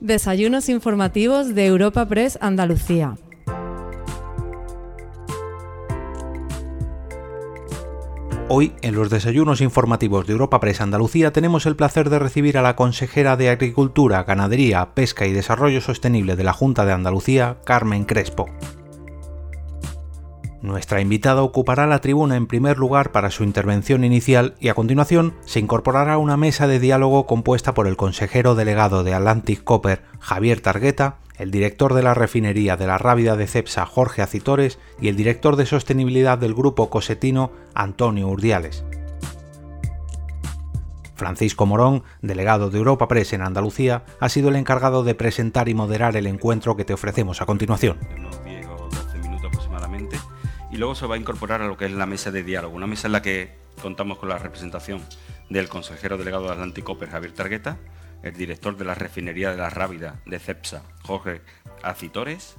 Desayunos informativos de Europa Press Andalucía. Hoy, en los desayunos informativos de Europa Press Andalucía, tenemos el placer de recibir a la consejera de Agricultura, Ganadería, Pesca y Desarrollo Sostenible de la Junta de Andalucía, Carmen Crespo. Nuestra invitada ocupará la tribuna en primer lugar para su intervención inicial y a continuación se incorporará una mesa de diálogo compuesta por el consejero delegado de Atlantic Copper, Javier Targueta, el director de la refinería de la Rábida de Cepsa, Jorge Acitores, y el director de sostenibilidad del grupo cosetino, Antonio Urdiales. Francisco Morón, delegado de Europa Press en Andalucía, ha sido el encargado de presentar y moderar el encuentro que te ofrecemos a continuación y luego se va a incorporar a lo que es la mesa de diálogo, una mesa en la que contamos con la representación del consejero delegado de Atlántico Javier Targueta, el director de la refinería de la Rábida de CEPSA, Jorge Acitores,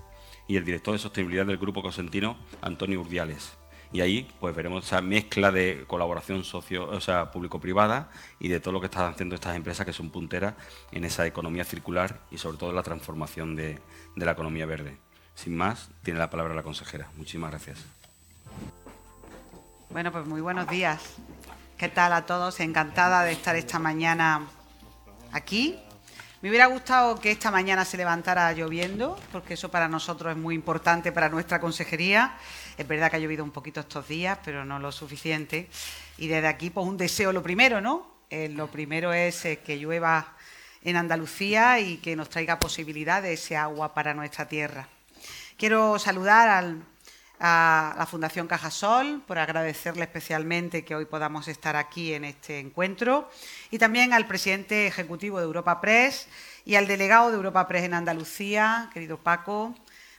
y el director de sostenibilidad del Grupo Cosentino, Antonio Urdiales. Y ahí pues veremos esa mezcla de colaboración socio, o sea, público-privada y de todo lo que están haciendo estas empresas que son punteras en esa economía circular y sobre todo en la transformación de la economía verde. Sin más, tiene la palabra la consejera. Muchísimas gracias. Bueno, pues muy buenos días. ¿Qué tal a todos? Encantada de estar esta mañana aquí. Me hubiera gustado que esta mañana se levantara lloviendo, porque eso para nosotros es muy importante para nuestra consejería. Es verdad que ha llovido un poquito estos días, pero no lo suficiente. Y desde aquí, pues un deseo, lo primero, ¿no? Eh, lo primero es eh, que llueva en Andalucía y que nos traiga posibilidad de ese agua para nuestra tierra. Quiero saludar al a la Fundación Cajasol por agradecerle especialmente que hoy podamos estar aquí en este encuentro y también al presidente ejecutivo de Europa Press y al delegado de Europa Press en Andalucía, querido Paco.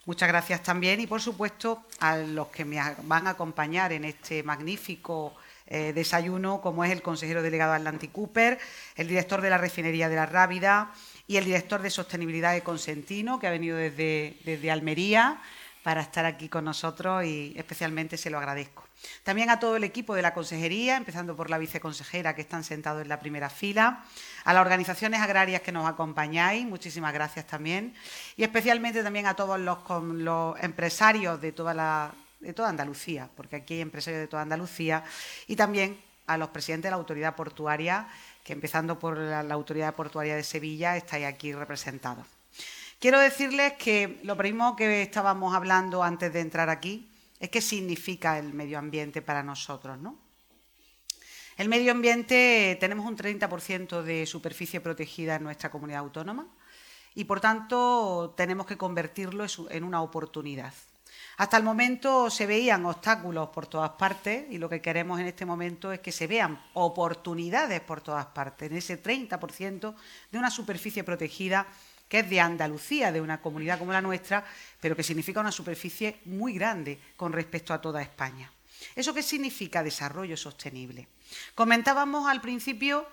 Muchas gracias también y, por supuesto, a los que me van a acompañar en este magnífico eh, desayuno, como es el consejero delegado Atlantic Cooper, el director de la refinería de la Rábida y el director de sostenibilidad de Consentino, que ha venido desde, desde Almería para estar aquí con nosotros y especialmente se lo agradezco. También a todo el equipo de la consejería, empezando por la viceconsejera que están sentados en la primera fila, a las organizaciones agrarias que nos acompañáis, muchísimas gracias también, y especialmente también a todos los, empresarios de toda, la, toda Andalucía, porque aquí hay empresarios de toda Andalucía, y también a los presidentes de la autoridad portuaria, que empezando por la, la autoridad portuaria de Sevilla, estáis aquí representados. Quiero decirles que lo primero que estábamos hablando antes de entrar aquí es qué significa el medio ambiente para nosotros, ¿no? El medio ambiente tenemos un 30% de superficie protegida en nuestra comunidad autónoma y por tanto tenemos que convertirlo en una oportunidad. Hasta el momento se veían obstáculos por todas partes y lo que queremos en este momento es que se vean oportunidades por todas partes, en ese 30% de una superficie protegida que es de Andalucía, de una comunidad como la nuestra, pero que significa una superficie muy grande con respecto a toda España. ¿Eso qué significa desarrollo sostenible? Comentábamos al principio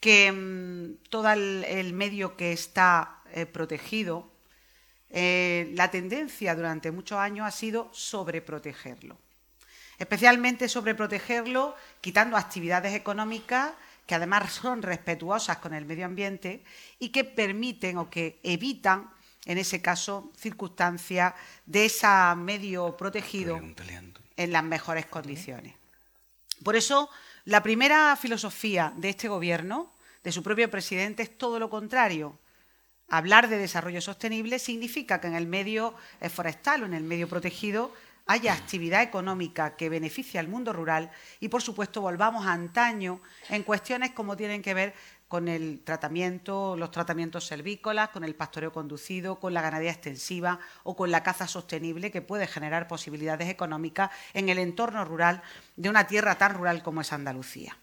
que mm, todo el, medio que está eh, protegido, eh, la tendencia durante muchos años ha sido sobreprotegerlo. Especialmente sobreprotegerlo quitando actividades económicas que además son respetuosas con el medio ambiente y que permiten o que evitan, en ese caso, circunstancias de ese medio protegido en las mejores condiciones. Por eso, la primera filosofía de este Gobierno, de su propio presidente, es todo lo contrario. Hablar de desarrollo sostenible significa que en el medio forestal o en el medio protegido haya actividad económica que beneficie al mundo rural y, por supuesto, volvamos a antaño en cuestiones como tienen que ver con el tratamiento, los tratamientos servícolas, con el pastoreo conducido, con la ganadería extensiva o con la caza sostenible que puede generar posibilidades económicas en el entorno rural de una tierra tan rural como es Andalucía.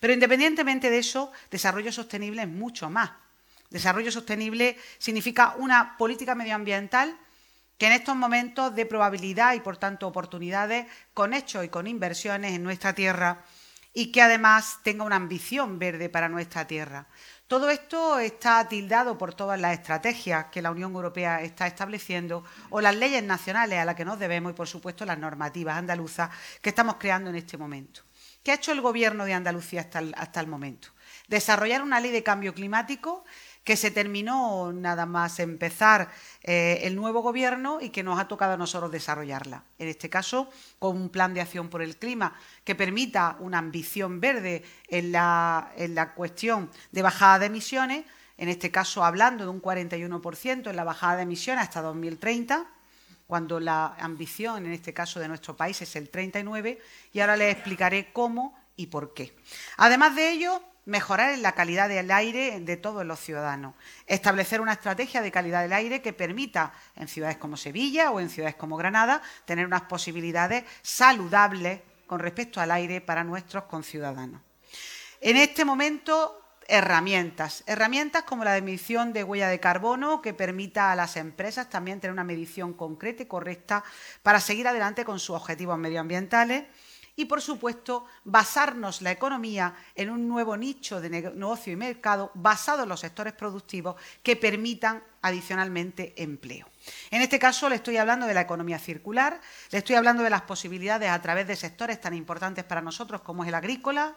Pero independientemente de eso, desarrollo sostenible es mucho más. Desarrollo sostenible significa una política medioambiental que en estos momentos de probabilidad y por tanto oportunidades con hechos y con inversiones en nuestra tierra y que además tenga una ambición verde para nuestra tierra. Todo esto está tildado por todas las estrategias que la Unión Europea está estableciendo o las leyes nacionales a las que nos debemos y, por supuesto, las normativas andaluzas que estamos creando en este momento. ¿Qué ha hecho el Gobierno de Andalucía hasta el, hasta el momento? Desarrollar una ley de cambio climático que se terminó nada más empezar eh, el nuevo gobierno y que nos ha tocado a nosotros desarrollarla. En este caso, con un plan de acción por el clima que permita una ambición verde en la, en la cuestión de bajada de emisiones, en este caso hablando de un 41% en la bajada de emisiones hasta 2030 cuando la ambición, en este caso de nuestro país, es el 39, y ahora les explicaré cómo y por qué. Además de ello, mejorar la calidad del aire de todos los ciudadanos, establecer una estrategia de calidad del aire que permita en ciudades como Sevilla o en ciudades como Granada tener unas posibilidades saludables con respecto al aire para nuestros conciudadanos. En este momento herramientas, herramientas como la emisión de huella de carbono que permita a las empresas también tener una medición concreta y correcta para seguir adelante con sus objetivos medioambientales y, por supuesto, basarnos la economía en un nuevo nicho de negocio y mercado basado en los sectores productivos que permitan adicionalmente empleo. En este caso le estoy hablando de la economía circular, le estoy hablando de las posibilidades a través de sectores tan importantes para nosotros como es el agrícola,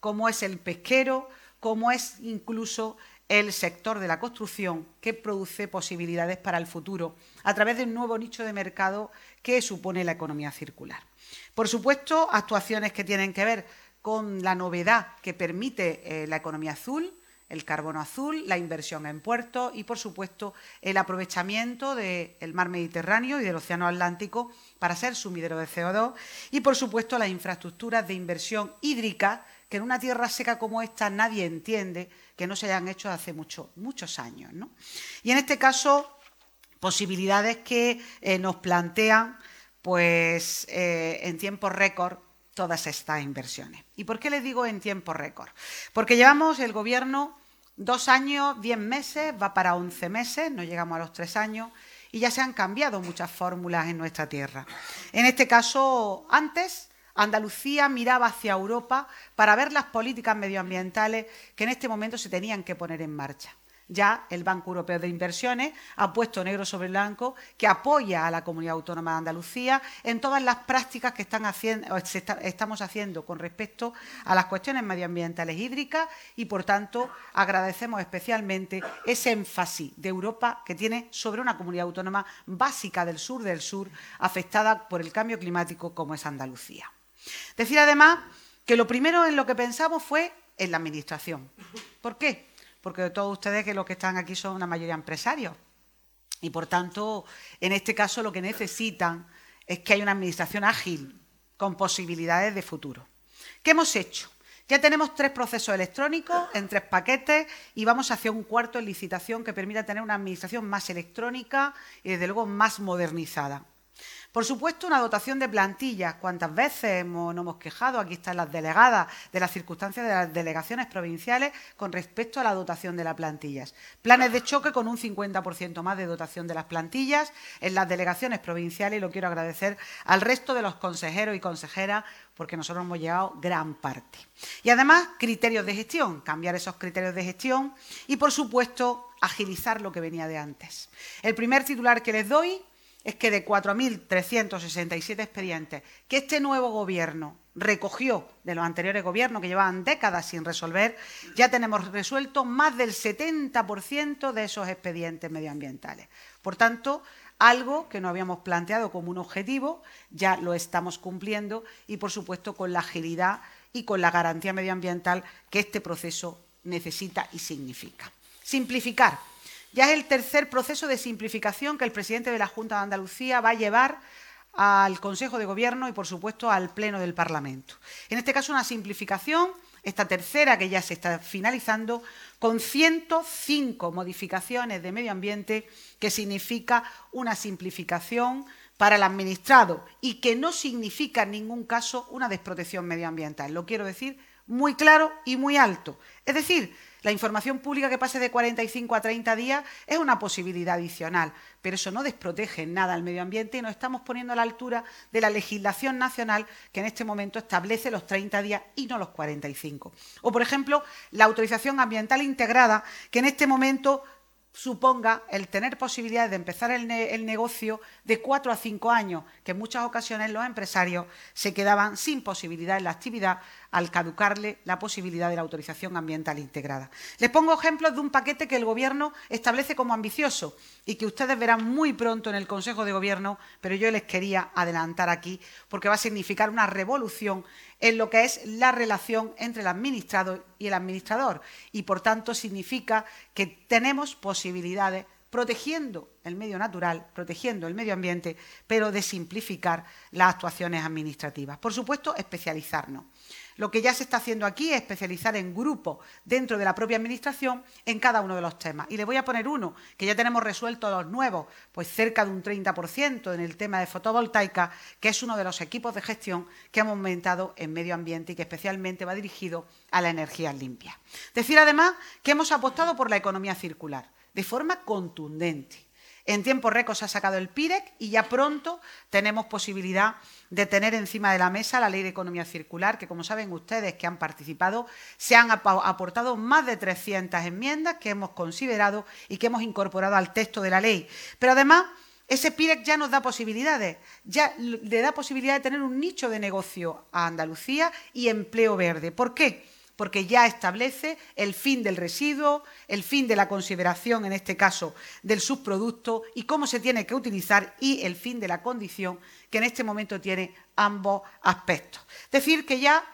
como es el pesquero, como es incluso el sector de la construcción que produce posibilidades para el futuro a través de un nuevo nicho de mercado que supone la economía circular. Por supuesto, actuaciones que tienen que ver con la novedad que permite eh, la economía azul, el carbono azul, la inversión en puertos y, por supuesto, el aprovechamiento del mar Mediterráneo y del Océano Atlántico para ser sumidero de CO2 y, por supuesto, las infraestructuras de inversión hídrica que en una tierra seca como esta nadie entiende que no se hayan hecho hace muchos años. Y en este caso, posibilidades que eh, nos plantean pues eh, en tiempo récord todas estas inversiones. ¿Y por qué les digo en tiempo récord? Porque llevamos el gobierno dos años, diez meses, va para once meses, no llegamos a los tres años, y ya se han cambiado muchas fórmulas en nuestra tierra. En este caso, antes Andalucía miraba hacia Europa para ver las políticas medioambientales que en este momento se tenían que poner en marcha ya el Banco Europeo de Inversiones ha puesto negro sobre blanco que apoya a la Comunidad Autónoma de Andalucía en todas las prácticas que están haciendo, estamos haciendo con respecto a las cuestiones medioambientales hídricas y, por tanto, agradecemos especialmente ese énfasis de Europa que tiene sobre una comunidad autónoma básica del sur del sur afectada por el cambio climático como es Andalucía. Decir además que lo primero en lo que pensamos fue en la Administración. ¿Por qué? Porque todos ustedes que los que están aquí son una mayoría empresarios. Y por tanto, en este caso lo que necesitan es que haya una administración ágil, con posibilidades de futuro. ¿Qué hemos hecho? Ya tenemos tres procesos electrónicos en tres paquetes y vamos hacia un cuarto en licitación que permita tener una administración más electrónica y, desde luego, más modernizada. Por supuesto, una dotación de plantillas. ¿Cuántas veces hemos, nos hemos quejado? Aquí están las delegadas de las circunstancias de las delegaciones provinciales con respecto a la dotación de las plantillas. Planes de choque con un 50% más de dotación de las plantillas en las delegaciones provinciales y lo quiero agradecer al resto de los consejeros y consejeras porque nosotros hemos llegado gran parte. Y además, criterios de gestión, cambiar esos criterios de gestión y, por supuesto, agilizar lo que venía de antes. El primer titular que les doy es que de 4.367 expedientes que este nuevo gobierno recogió de los anteriores gobiernos que llevaban décadas sin resolver, ya tenemos resuelto más del 70% de esos expedientes medioambientales. Por tanto, algo que no habíamos planteado como un objetivo, ya lo estamos cumpliendo y, por supuesto, con la agilidad y con la garantía medioambiental que este proceso necesita y significa. Simplificar. Ya es el tercer proceso de simplificación que el presidente de la Junta de Andalucía va a llevar al Consejo de Gobierno y, por supuesto, al Pleno del Parlamento. En este caso, una simplificación, esta tercera que ya se está finalizando, con 105 modificaciones de medio ambiente, que significa una simplificación para el administrado y que no significa en ningún caso una desprotección medioambiental. Lo quiero decir muy claro y muy alto. Es decir, la información pública que pase de 45 a 30 días es una posibilidad adicional, pero eso no desprotege nada al medio ambiente y nos estamos poniendo a la altura de la legislación nacional que en este momento establece los 30 días y no los 45. O, por ejemplo, la autorización ambiental integrada, que en este momento suponga el tener posibilidades de empezar el, negocio de cuatro a cinco años, que en muchas ocasiones los empresarios se quedaban sin posibilidad en la actividad al caducarle la posibilidad de la autorización ambiental integrada. Les pongo ejemplos de un paquete que el Gobierno establece como ambicioso y que ustedes verán muy pronto en el Consejo de Gobierno, pero yo les quería adelantar aquí porque va a significar una revolución en lo que es la relación entre el administrado y el administrador y, por tanto, significa que tenemos posibilidades protegiendo el medio natural, protegiendo el medio ambiente, pero de simplificar las actuaciones administrativas. Por supuesto, especializarnos. Lo que ya se está haciendo aquí es especializar en grupos dentro de la propia Administración en cada uno de los temas. Y le voy a poner uno, que ya tenemos resuelto los nuevos, pues cerca de un 30% en el tema de fotovoltaica, que es uno de los equipos de gestión que hemos aumentado en medio ambiente y que especialmente va dirigido a la energía limpia. Decir además que hemos apostado por la economía circular de forma contundente. En tiempo récord se ha sacado el PIREC y ya pronto tenemos posibilidad de tener encima de la mesa la Ley de Economía Circular, que como saben ustedes que han participado, se han aportado más de 300 enmiendas que hemos considerado y que hemos incorporado al texto de la ley. Pero además, ese PIREC ya nos da posibilidades, ya le da posibilidad de tener un nicho de negocio a Andalucía y empleo verde. ¿Por qué? Porque ya establece el fin del residuo, el fin de la consideración, en este caso, del subproducto y cómo se tiene que utilizar y el fin de la condición, que en este momento tiene ambos aspectos. Decir que ya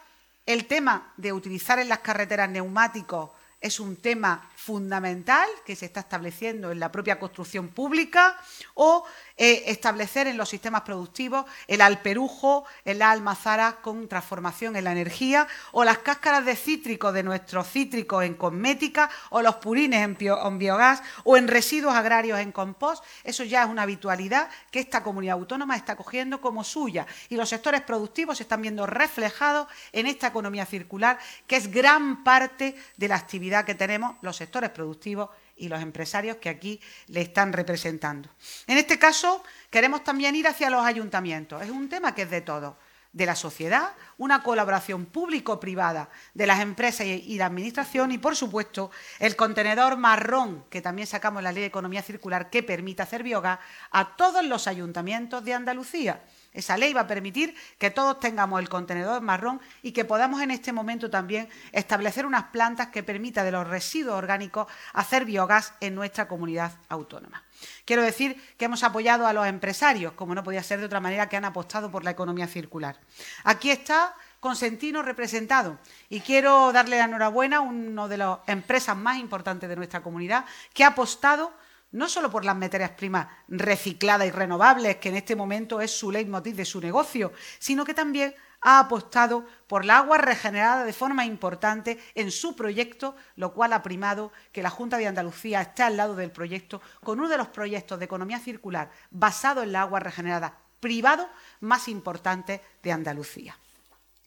el tema de utilizar en las carreteras neumáticos es un tema fundamental que se está estableciendo en la propia construcción pública o eh, establecer en los sistemas productivos el alperujo, el almazara con transformación en la energía o las cáscaras de cítricos de nuestros cítricos en cosmética o los purines en, en biogás o en residuos agrarios en compost. Eso ya es una habitualidad que esta comunidad autónoma está cogiendo como suya y los sectores productivos se están viendo reflejados en esta economía circular que es gran parte de la actividad que tenemos los sectores productivos y los empresarios que aquí le están representando. En este caso, queremos también ir hacia los ayuntamientos. Es un tema que es de todos de la sociedad, una colaboración público-privada de las empresas y la Administración y, por supuesto, el contenedor marrón, que también sacamos en la Ley de Economía Circular, que permite hacer biogás a todos los ayuntamientos de Andalucía. Esa ley va a permitir que todos tengamos el contenedor marrón y que podamos en este momento también establecer unas plantas que permitan de los residuos orgánicos hacer biogás en nuestra comunidad autónoma. Quiero decir que hemos apoyado a los empresarios, como no podía ser de otra manera, que han apostado por la economía circular. Aquí está Consentino representado y quiero darle la enhorabuena a una de las empresas más importantes de nuestra comunidad que ha apostado no solo por las materias primas recicladas y renovables, que en este momento es su leitmotiv de su negocio, sino que también ha apostado por la agua regenerada de forma importante en su proyecto, lo cual ha primado que la Junta de Andalucía esté al lado del proyecto con uno de los proyectos de economía circular basado en la agua regenerada privado más importantes de Andalucía.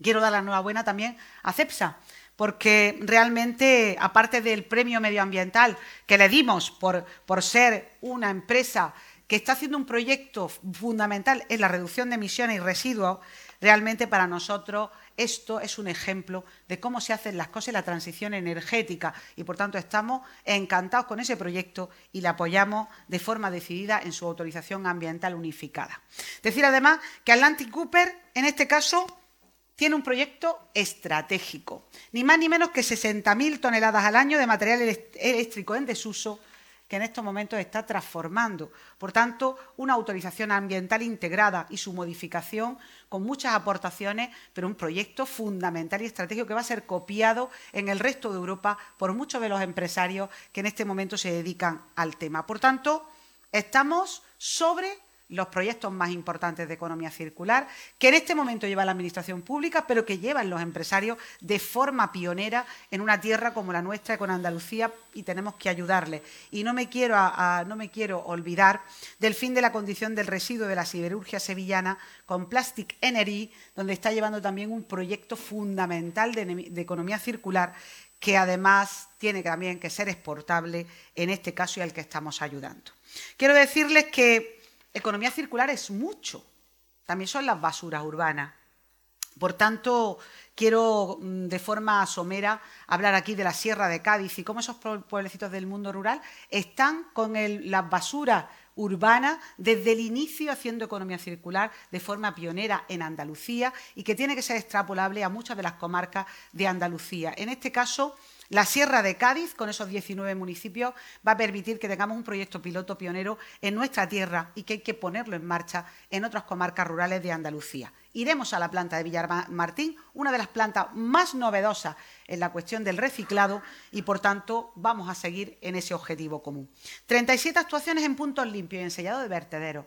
Quiero dar la enhorabuena también a CEPSA, porque realmente, aparte del premio medioambiental que le dimos por, por ser una empresa que está haciendo un proyecto fundamental en la reducción de emisiones y residuos, realmente para nosotros esto es un ejemplo de cómo se hacen las cosas en la transición energética y, por tanto, estamos encantados con ese proyecto y le apoyamos de forma decidida en su autorización ambiental unificada. Decir además que Atlantic Cooper, en este caso, tiene un proyecto estratégico, ni más ni menos que 60.000 toneladas al año de material eléctrico en desuso que en estos momentos está transformando. Por tanto, una autorización ambiental integrada y su modificación con muchas aportaciones, pero un proyecto fundamental y estratégico que va a ser copiado en el resto de Europa por muchos de los empresarios que en este momento se dedican al tema. Por tanto, estamos sobre los proyectos más importantes de economía circular, que en este momento lleva la Administración Pública, pero que llevan los empresarios de forma pionera en una tierra como la nuestra, con Andalucía, y tenemos que ayudarles. Y no me quiero, no me quiero olvidar del fin de la condición del residuo de la siderurgia sevillana con Plastic Energy, donde está llevando también un proyecto fundamental de, de economía circular que además tiene también que ser exportable en este caso y al que estamos ayudando. Quiero decirles que Economía circular es mucho. También son las basuras urbanas. Por tanto, quiero mm, de forma somera hablar aquí de la Sierra de Cádiz y cómo esos pueblecitos del mundo rural están con las basuras urbana desde el inicio haciendo economía circular de forma pionera en Andalucía y que tiene que ser extrapolable a muchas de las comarcas de Andalucía. En este caso, la Sierra de Cádiz, con esos 19 municipios, va a permitir que tengamos un proyecto piloto pionero en nuestra tierra y que hay que ponerlo en marcha en otras comarcas rurales de Andalucía. Iremos a la planta de Villarmartín, una de las plantas más novedosas en la cuestión del reciclado y, por tanto, vamos a seguir en ese objetivo común. 37 actuaciones en puntos limpios y en sellado de vertederos.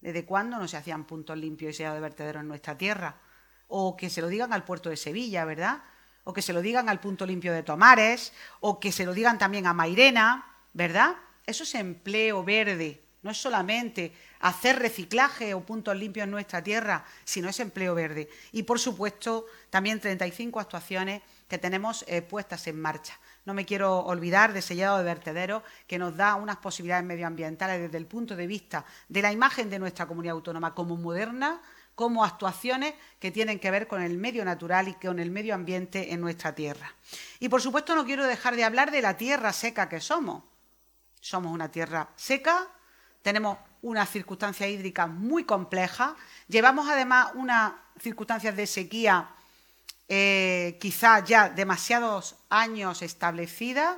¿Desde cuándo no se hacían puntos limpios y sellado de vertederos en nuestra tierra? O que se lo digan al puerto de Sevilla, ¿verdad? O que se lo digan al punto limpio de Tomares, o que se lo digan también a Mairena, ¿verdad? Eso es empleo verde, no es solamente hacer reciclaje o puntos limpios en nuestra tierra, sino es empleo verde. Y, por supuesto, también 35 actuaciones que tenemos eh, puestas en marcha. No me quiero olvidar de sellado de vertedero, que nos da unas posibilidades medioambientales desde el punto de vista de la imagen de nuestra comunidad autónoma como moderna, como actuaciones que tienen que ver con el medio natural y con el medio ambiente en nuestra tierra. Y por supuesto no quiero dejar de hablar de la tierra seca que somos. Somos una tierra seca, tenemos unas circunstancias hídricas muy complejas, llevamos además unas circunstancias de sequía eh, quizás ya demasiados años establecidas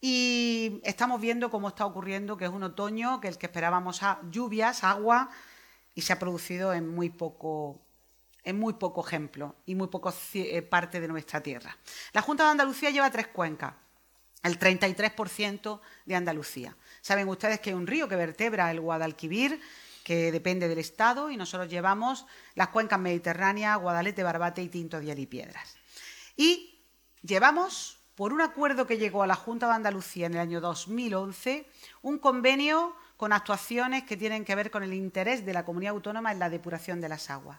y estamos viendo cómo está ocurriendo que es un otoño que el que esperábamos a lluvias, agua, y se ha producido en muy poco, en muy poco ejemplo y muy poco eh, parte de nuestra tierra. La Junta de Andalucía lleva tres cuencas, el 33% de Andalucía. Saben ustedes que hay un río que vertebra el Guadalquivir, que depende del Estado, y nosotros llevamos las cuencas mediterráneas, Guadalete, Barbate y Tinto, y Piedras. Y llevamos, por un acuerdo que llegó a la Junta de Andalucía en el año 2011, un convenio con actuaciones que tienen que ver con el interés de la comunidad autónoma en la depuración de las aguas.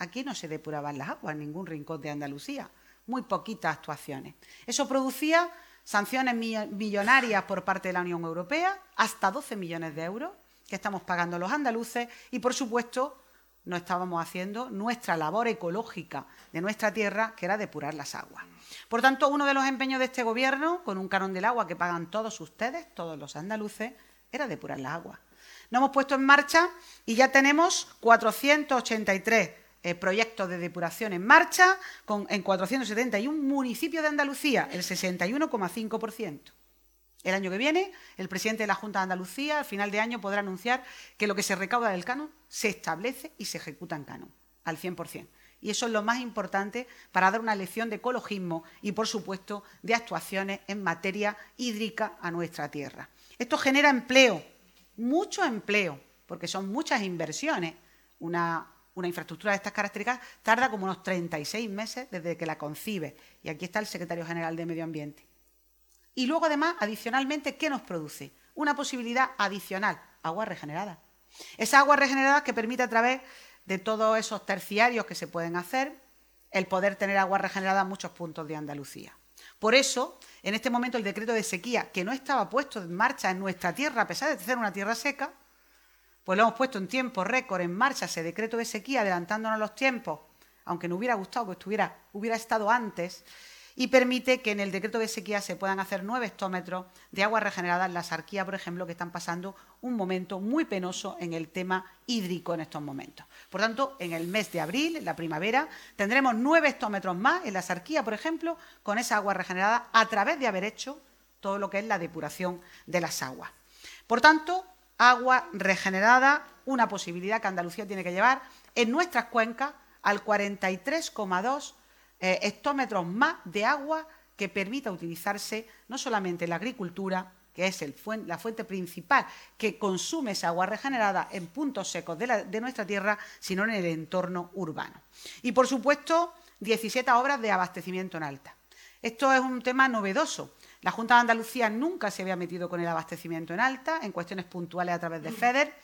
Aquí no se depuraban las aguas en ningún rincón de Andalucía, muy poquitas actuaciones. Eso producía sanciones millonarias por parte de la Unión Europea, hasta 12 millones de euros que estamos pagando los andaluces y, por supuesto, no estábamos haciendo nuestra labor ecológica de nuestra tierra, que era depurar las aguas. Por tanto, uno de los empeños de este Gobierno, con un canon del agua que pagan todos ustedes, todos los andaluces, era depurar las aguas. Nos hemos puesto en marcha y ya tenemos 483 eh, proyectos de depuración en marcha con, en 471 municipios de Andalucía, el 61,5%. El año que viene, el presidente de la Junta de Andalucía, al final de año, podrá anunciar que lo que se recauda del canon se establece y se ejecuta en canon, al 100%. Y eso es lo más importante para dar una lección de ecologismo y, por supuesto, de actuaciones en materia hídrica a nuestra tierra. Esto genera empleo, mucho empleo, porque son muchas inversiones. Una, infraestructura de estas características tarda como unos 36 meses desde que la concibe. Y aquí está el secretario general de Medio Ambiente. Y luego, además, adicionalmente, ¿qué nos produce? Una posibilidad adicional, agua regenerada. Esa agua regenerada que permite a través de todos esos terciarios que se pueden hacer, el poder tener agua regenerada en muchos puntos de Andalucía. Por eso, en este momento, el decreto de sequía, que no estaba puesto en marcha en nuestra tierra, a pesar de ser una tierra seca, pues lo hemos puesto en tiempo récord en marcha ese decreto de sequía, adelantándonos los tiempos, aunque nos hubiera gustado que estuviera, hubiera estado antes, y permite que en el decreto de sequía se puedan hacer nueve hectómetros de agua regenerada en la sarquía, por ejemplo, que están pasando un momento muy penoso en el tema hídrico en estos momentos. Por tanto, en el mes de abril, en la primavera, tendremos nueve hectómetros más en la sarquía, por ejemplo, con esa agua regenerada a través de haber hecho todo lo que es la depuración de las aguas. Por tanto, agua regenerada, una posibilidad que Andalucía tiene que llevar en nuestras cuencas al 43,2 eh, hectómetros más de agua que permita utilizarse no solamente en la agricultura, que es la fuente principal que consume esa agua regenerada en puntos secos de, nuestra tierra, sino en el entorno urbano. Y, por supuesto, 17 obras de abastecimiento en alta. Esto es un tema novedoso. La Junta de Andalucía nunca se había metido con el abastecimiento en alta, en cuestiones puntuales a través de FEDER,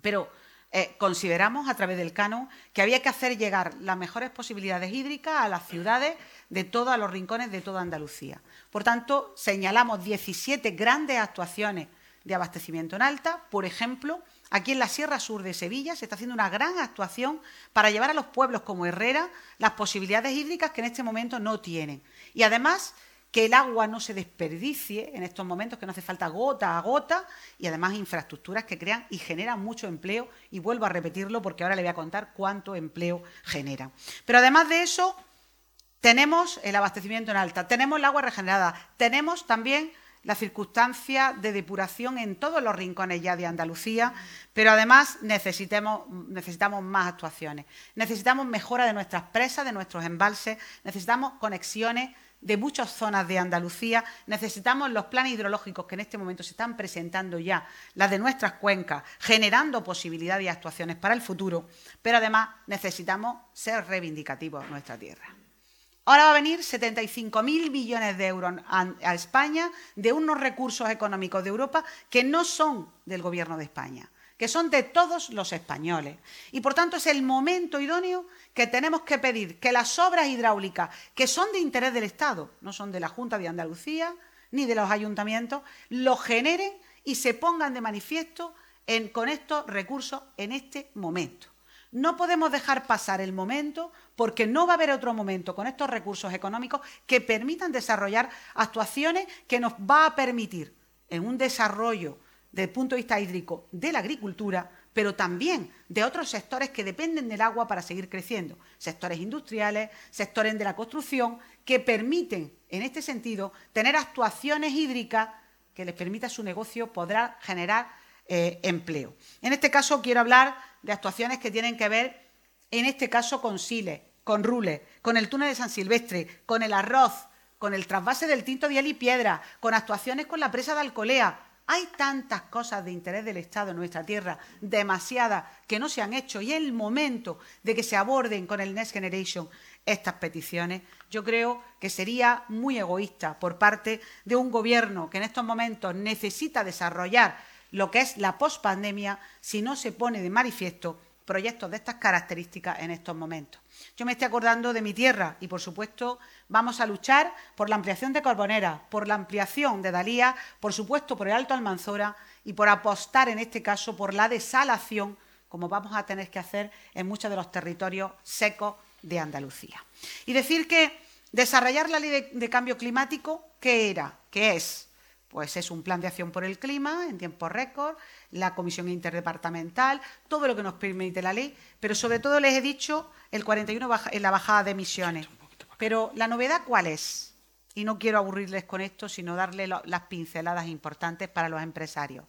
pero eh, consideramos a través del canon que había que hacer llegar las mejores posibilidades hídricas a las ciudades de todos los rincones de toda Andalucía. Por tanto, señalamos 17 grandes actuaciones de abastecimiento en alta. Por ejemplo, aquí en la Sierra Sur de Sevilla se está haciendo una gran actuación para llevar a los pueblos como Herrera las posibilidades hídricas que en este momento no tienen. Y además que el agua no se desperdicie en estos momentos, que no hace falta gota a gota, y además infraestructuras que crean y generan mucho empleo, y vuelvo a repetirlo porque ahora le voy a contar cuánto empleo genera. Pero además de eso, tenemos el abastecimiento en alta, tenemos el agua regenerada, tenemos también la circunstancia de depuración en todos los rincones ya de Andalucía, pero además necesitamos, necesitamos más actuaciones. Necesitamos mejora de nuestras presas, de nuestros embalses, necesitamos conexiones de muchas zonas de Andalucía, necesitamos los planes hidrológicos que en este momento se están presentando ya, las de nuestras cuencas, generando posibilidades y actuaciones para el futuro, pero además necesitamos ser reivindicativos en nuestra tierra. Ahora va a venir 75.000 millones de euros a España de unos recursos económicos de Europa que no son del Gobierno de España, que son de todos los españoles. Y por tanto es el momento idóneo que tenemos que pedir que las obras hidráulicas, que son de interés del Estado, no son de la Junta de Andalucía ni de los ayuntamientos, lo generen y se pongan de manifiesto con estos recursos en este momento. No podemos dejar pasar el momento porque no va a haber otro momento con estos recursos económicos que permitan desarrollar actuaciones que nos va a permitir en un desarrollo desde el punto de vista hídrico de la agricultura, pero también de otros sectores que dependen del agua para seguir creciendo, sectores industriales, sectores de la construcción, que permiten, en este sentido, tener actuaciones hídricas que les permita su negocio poder generar eh, empleo. En este caso quiero hablar de actuaciones que tienen que ver, en este caso, con Siles, con Rules, con el túnel de San Silvestre, con el arroz, con el trasvase del Tinto Diel y Piedra, con actuaciones con la presa de Alcolea. Hay tantas cosas de interés del Estado en nuestra tierra, demasiadas, que no se han hecho y es el momento de que se aborden con el Next Generation estas peticiones. Yo creo que sería muy egoísta por parte de un gobierno que en estos momentos necesita desarrollar lo que es la pospandemia si no se pone de manifiesto proyectos de estas características en estos momentos. Yo me estoy acordando de mi tierra y, por supuesto, vamos a luchar por la ampliación de Carbonera, por la ampliación de Dalía, por supuesto, por el Alto Almanzora y por apostar, en este caso, por la desalación, como vamos a tener que hacer en muchos de los territorios secos de Andalucía. Y decir que desarrollar la ley de, de cambio climático, ¿qué era? ¿Qué es? Pues es un plan de acción por el clima en tiempo récord, la comisión interdepartamental, todo lo que nos permite la ley, pero sobre todo les he dicho el 41 en la bajada de emisiones. Pero la novedad cuál es? Y no quiero aburrirles con esto, sino darle las pinceladas importantes para los empresarios.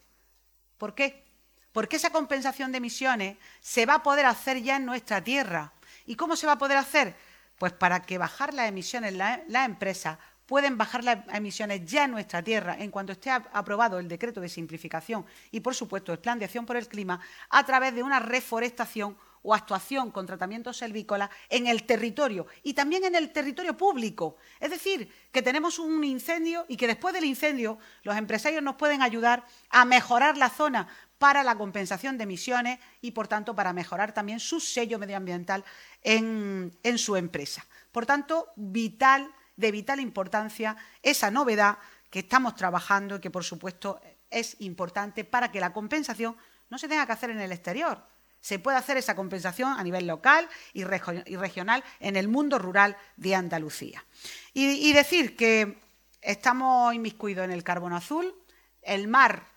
¿Por qué? Porque esa compensación de emisiones se va a poder hacer ya en nuestra tierra. ¿Y cómo se va a poder hacer? Pues para que bajar las emisiones la, la empresa pueden bajar las emisiones ya en nuestra tierra en cuanto esté aprobado el decreto de simplificación y, por supuesto, el plan de acción por el clima a través de una reforestación o actuación con tratamientos selvícolas en el territorio y también en el territorio público. Es decir, que tenemos un incendio y que después del incendio los empresarios nos pueden ayudar a mejorar la zona para la compensación de emisiones y, por tanto, para mejorar también su sello medioambiental en, en su empresa. Por tanto, vital de vital importancia esa novedad que estamos trabajando y que, por supuesto, es importante para que la compensación no se tenga que hacer en el exterior. Se puede hacer esa compensación a nivel local y, regional en el mundo rural de Andalucía. Y, y decir que estamos inmiscuidos en el carbono azul, el mar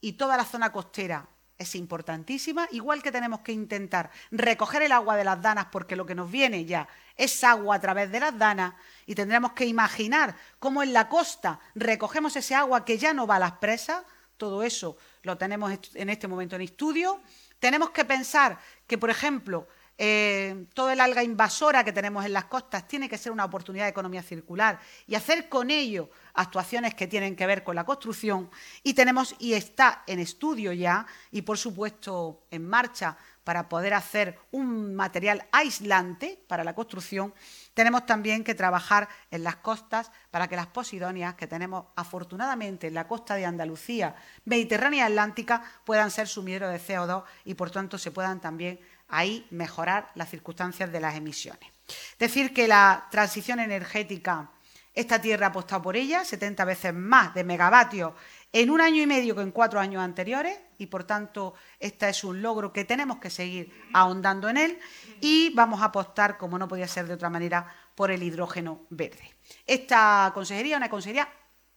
y toda la zona costera es importantísima, igual que tenemos que intentar recoger el agua de las danas porque lo que nos viene ya es agua a través de las danas y tendremos que imaginar cómo en la costa recogemos ese agua que ya no va a las presas, todo eso lo tenemos en este momento en estudio. Tenemos que pensar que, por ejemplo, eh, todo el alga invasora que tenemos en las costas tiene que ser una oportunidad de economía circular y hacer con ello actuaciones que tienen que ver con la construcción. Y tenemos, y está en estudio ya, y por supuesto en marcha para poder hacer un material aislante para la construcción, tenemos también que trabajar en las costas para que las posidonias que tenemos afortunadamente en la costa de Andalucía, Mediterránea y Atlántica, puedan ser sumidero de CO2 y por tanto se puedan también ahí mejorar las circunstancias de las emisiones. Decir que la transición energética, esta tierra ha apostado por ella, 70 veces más de megavatios en un año y medio que en cuatro años anteriores, y por tanto este es un logro que tenemos que seguir ahondando en él, y vamos a apostar, como no podía ser de otra manera, por el hidrógeno verde. Esta consejería es una consejería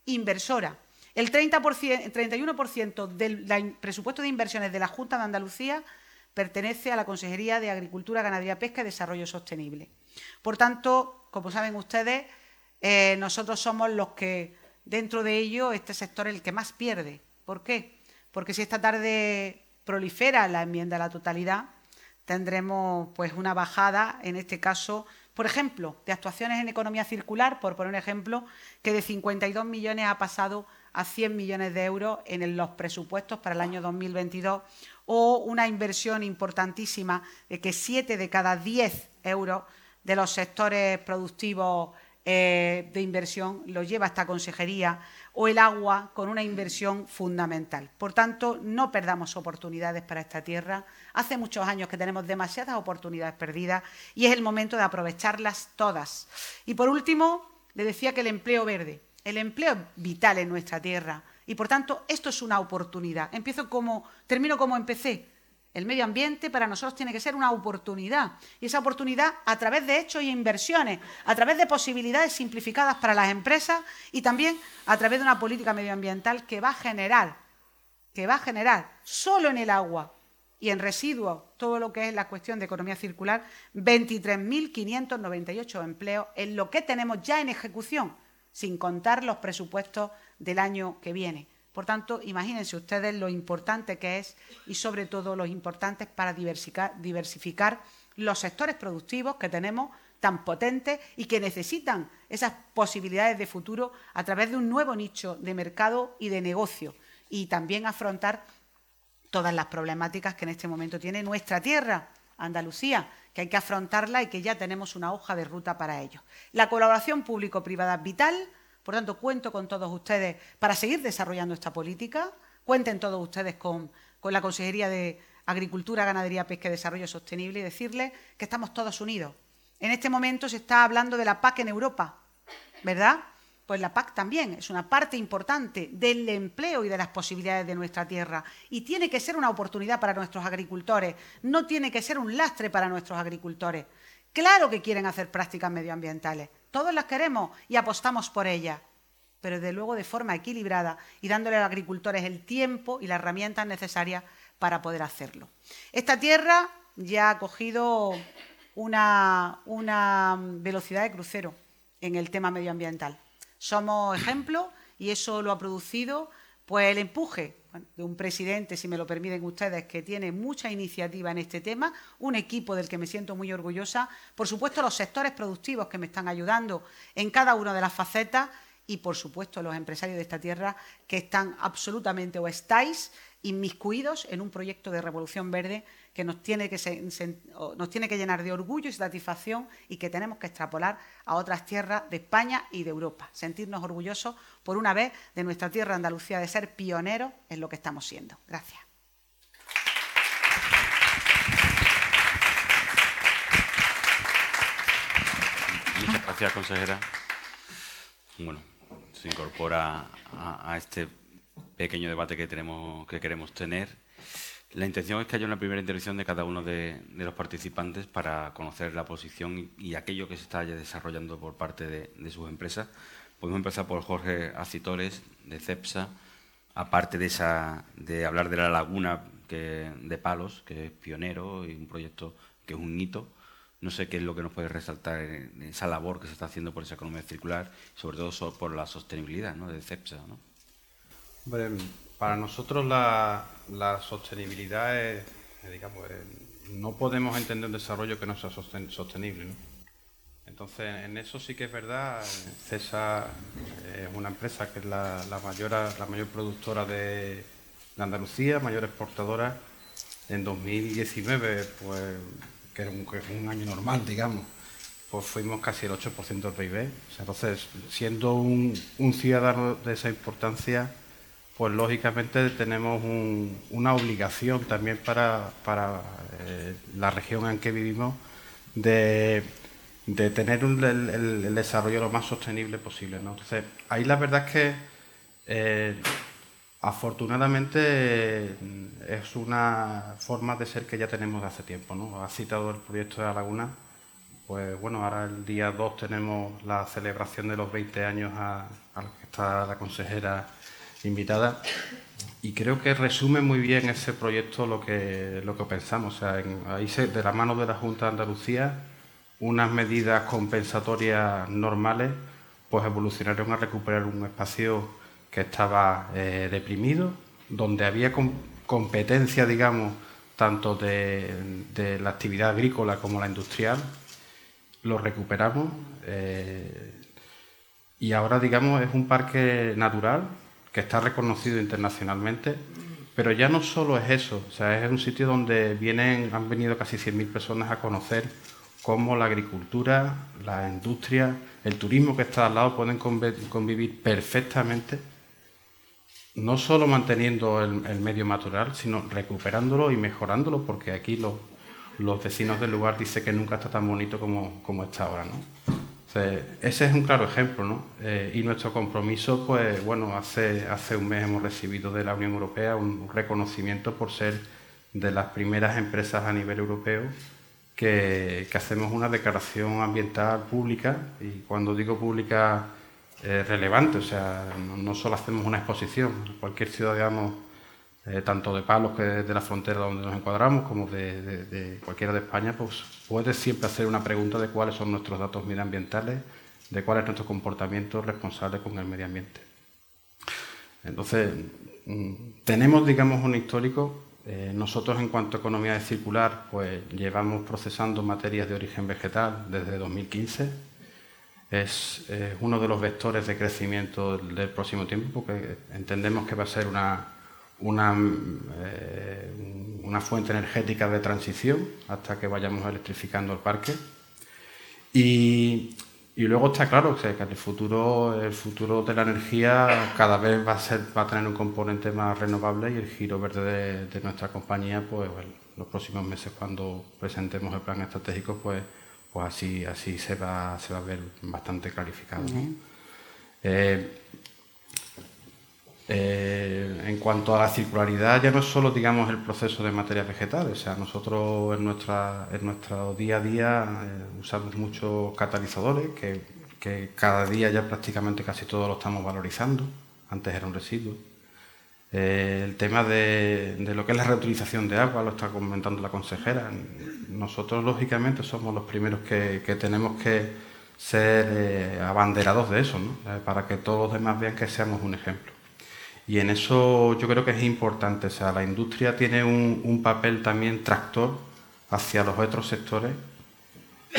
inversora. El, 30%, 31% del presupuesto de inversiones de la Junta de Andalucía pertenece a la Consejería de Agricultura, Ganadería, Pesca y Desarrollo Sostenible. Por tanto, como saben ustedes, eh, nosotros somos los que, dentro de ello, este sector es el que más pierde. ¿Por qué? Porque si esta tarde prolifera la enmienda a la totalidad, tendremos pues una bajada, en este caso, por ejemplo, de actuaciones en economía circular, por poner un ejemplo, que de 52 millones ha pasado a 100 millones de euros en los presupuestos para el año 2022, o una inversión importantísima de que 7 de cada 10 euros de los sectores productivos eh, de inversión lo lleva esta consejería o el agua con una inversión fundamental. Por tanto, no perdamos oportunidades para esta tierra. Hace muchos años que tenemos demasiadas oportunidades perdidas y es el momento de aprovecharlas todas. Y por último, le decía que el empleo verde, el empleo vital en nuestra tierra y por tanto esto es una oportunidad. Empiezo como termino como empecé el medio ambiente para nosotros tiene que ser una oportunidad. Y esa oportunidad a través de hechos y inversiones, a través de posibilidades simplificadas para las empresas y también a través de una política medioambiental que va a generar, que va a generar solo en el agua y en residuos, todo lo que es la cuestión de economía circular, 23.598 empleos en lo que tenemos ya en ejecución, sin contar los presupuestos del año que viene. Por tanto, imagínense ustedes lo importante que es y sobre todo lo importante para diversificar, los sectores productivos que tenemos tan potentes y que necesitan esas posibilidades de futuro a través de un nuevo nicho de mercado y de negocio y también afrontar todas las problemáticas que en este momento tiene nuestra tierra, Andalucía, que hay que afrontarla y que ya tenemos una hoja de ruta para ello. La colaboración público-privada es vital por tanto, cuento con todos ustedes para seguir desarrollando esta política. Cuenten todos ustedes con, la Consejería de Agricultura, Ganadería, Pesca y Desarrollo Sostenible y decirles que estamos todos unidos. En este momento se está hablando de la PAC en Europa, ¿verdad? Pues la PAC también es una parte importante del empleo y de las posibilidades de nuestra tierra y tiene que ser una oportunidad para nuestros agricultores, no tiene que ser un lastre para nuestros agricultores. Claro que quieren hacer prácticas medioambientales, todos las queremos y apostamos por ellas, pero de luego de forma equilibrada y dándole a los agricultores el tiempo y las herramientas necesarias para poder hacerlo. Esta tierra ya ha cogido una, una velocidad de crucero en el tema medioambiental. Somos ejemplo y eso lo ha producido pues el empuje de un presidente, si me lo permiten ustedes, que tiene mucha iniciativa en este tema, un equipo del que me siento muy orgullosa, por supuesto los sectores productivos que me están ayudando en cada una de las facetas y, por supuesto, los empresarios de esta tierra que están absolutamente o estáis inmiscuidos en un proyecto de revolución verde que nos tiene que, llenar de orgullo y satisfacción y que tenemos que extrapolar a otras tierras de España y de Europa. Sentirnos orgullosos por una vez de nuestra tierra Andalucía de ser pioneros en lo que estamos siendo. Gracias. Muchas gracias, consejera. Bueno, se incorpora a este pequeño debate que, tenemos, que queremos tener. La intención es que haya una primera intervención de cada uno de, los participantes para conocer la posición y, aquello que se está desarrollando por parte de, sus empresas. Podemos empezar por Jorge Acitores, de CEPSA, aparte de, esa, de hablar de la laguna de Palos, que es pionero y un proyecto que es un hito. No sé qué es lo que nos puede resaltar en esa labor que se está haciendo por esa economía circular, sobre todo por la sostenibilidad ¿no? de CEPSA. ¿no? para nosotros la, sostenibilidad es, digamos, no podemos entender un desarrollo que no sea sostenible. Entonces, en eso sí que es verdad. CESA es una empresa que es la, mayor, la mayor productora de, Andalucía, mayor exportadora. En 2019, pues, que es un, año normal, digamos, pues fuimos casi el 8% del PIB. entonces, siendo un ciudadano de esa importancia, pues lógicamente tenemos una obligación también para, eh, la región en que vivimos de, tener el, desarrollo lo más sostenible posible. Entonces, ahí la verdad es que eh, afortunadamente es una forma de ser que ya tenemos de hace tiempo. ¿no? Ha citado el proyecto de la laguna Pues bueno, ahora el día 2 tenemos la celebración de los 20 años a, a que está la consejera invitada y creo que resume muy bien ese proyecto lo que, lo que pensamos. O sea, ahí se, de la mano de la Junta de Andalucía, unas medidas compensatorias normales pues evolucionaron a recuperar un espacio que estaba eh, deprimido, donde había competencia, digamos, tanto de, la actividad agrícola como la industrial, lo recuperamos eh, y ahora, digamos, es un parque natural que está reconocido internacionalmente, pero ya no solo es eso, o sea, es un sitio donde vienen, han venido casi 100.000 personas a conocer cómo la agricultura, la industria, el turismo que está al lado pueden convivir perfectamente, no solo manteniendo el, medio natural, sino recuperándolo y mejorándolo, porque aquí los, vecinos del lugar dicen que nunca está tan bonito como, como está ahora. ¿no? Ese es un claro ejemplo, ¿no? Eh, y nuestro compromiso, pues bueno, hace, hace un mes hemos recibido de la Unión Europea un reconocimiento por ser de las primeras empresas a nivel europeo que, hacemos una declaración ambiental pública, y cuando digo pública, eh, relevante, o sea, no, solo hacemos una exposición, cualquier ciudadano eh, tanto de Palos que de la frontera donde nos encuadramos como de, cualquiera de España, pues puede siempre hacer una pregunta de cuáles son nuestros datos medioambientales, de cuál es nuestro comportamiento responsable con el medio ambiente. Entonces, mm, tenemos, digamos, un histórico. Eh, nosotros, en cuanto a economía circular, pues llevamos procesando materias de origen vegetal desde 2015. Es uno de los vectores de crecimiento del próximo tiempo, porque entendemos que va a ser una, una, eh, una fuente energética de transición hasta que vayamos electrificando el parque. Y, y luego está claro que el futuro, el futuro de la energía cada vez va a, ser, va a tener un componente más renovable y el giro verde de, nuestra compañía, pues en los próximos meses cuando presentemos el plan estratégico, pues, pues así, así se, va, se va a ver bastante clarificado. Eh, en cuanto a la circularidad, ya no es solo digamos, el proceso de materias vegetales, o sea, nosotros en, nuestra, en nuestro día a día eh, usamos muchos catalizadores que, que, cada día ya prácticamente casi todos lo estamos valorizando, antes era un residuo. Eh, el tema de, de, lo que es la reutilización de agua, lo está comentando la consejera. Nosotros, lógicamente, somos los primeros que, que tenemos que ser abanderados de eso, ¿no? para que todos los demás vean que seamos un ejemplo. Y en eso yo creo que es importante. O sea, la industria tiene un, papel también tractor hacia los otros sectores.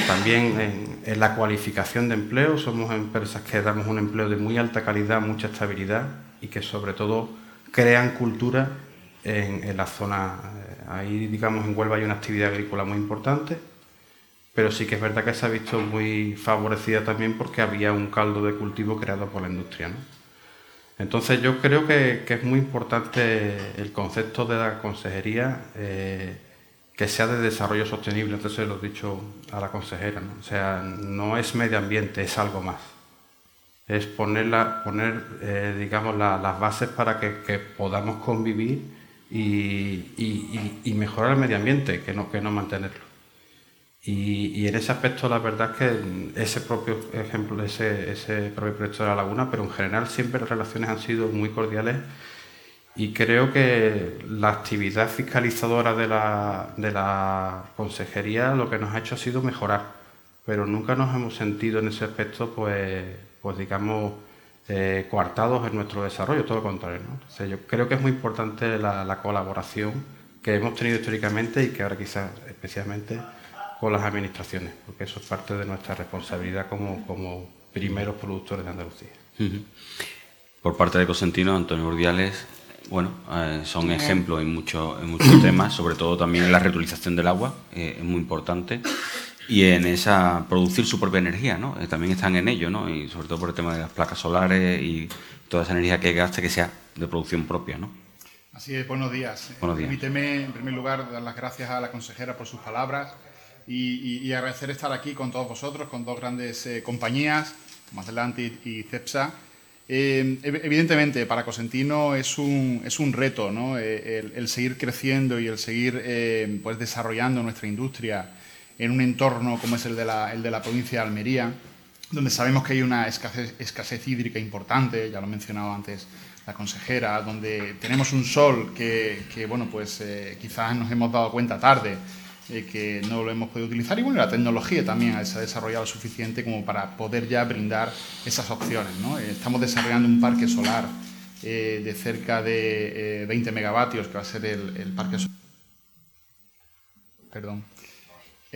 También en, la cualificación de empleo, somos empresas que damos un empleo de muy alta calidad, mucha estabilidad y que sobre todo crean cultura en, la zona. Eh, ahí, digamos, en Huelva hay una actividad agrícola muy importante, pero sí que es verdad que se ha visto muy favorecida también porque había un caldo de cultivo creado por la industria. ¿no? Entonces yo creo que, es muy importante el concepto de la consejería eh, que sea de desarrollo sostenible, entonces lo he dicho a la consejera, ¿no? o sea, no es medio ambiente, es algo más. Es poner, poner eh, digamos, las bases para que, podamos convivir y, mejorar el medio ambiente, que no, que no mantenerlo. Y, en ese aspecto la verdad es que ese propio ejemplo, ese, ese propio proyecto de la laguna, pero en general siempre las relaciones han sido muy cordiales y creo que la actividad fiscalizadora de la, de la consejería lo que nos ha hecho ha sido mejorar, pero nunca nos hemos sentido en ese aspecto, pues, pues digamos, eh, coartados en nuestro desarrollo, todo lo contrario. ¿no? yo creo que es muy importante la, la colaboración que hemos tenido históricamente y que ahora quizás especialmente con las administraciones, porque eso es parte de nuestra responsabilidad como, como primeros productores de Andalucía. Por parte de Cosentino, Antonio Urdiales, bueno, eh, son ejemplos en, muchos en muchos temas, sobre todo también en la reutilización del agua, eh, es muy importante, y en esa producir su propia energía, ¿no? Eh, también están en ello, ¿no? Y sobre todo por el tema de las placas solares y toda esa energía que gaste que sea de producción propia, ¿no? Así es, buenos días. Buenos días. Permíteme, en primer lugar, dar las gracias a la consejera por sus palabras y, agradecer estar aquí con todos vosotros, con dos grandes eh, compañías, Más Atlantic y CEPSA. Eh, evidentemente, para Cosentino es un, es un reto ¿no? Eh, el, seguir creciendo y el seguir pues desarrollando nuestra industria en un entorno como es el de la, el de la provincia de Almería, donde sabemos que hay una escasez, hídrica importante, ya lo ha mencionado antes la consejera, donde tenemos un sol que, bueno, pues eh, quizás nos hemos dado cuenta tarde eh, que no lo hemos podido utilizar y bueno, la tecnología también se ha desarrollado suficiente como para poder ya brindar esas opciones. Eh, estamos desarrollando un parque solar de cerca de 20 megavatios, que va a ser el, el parque solar. Perdón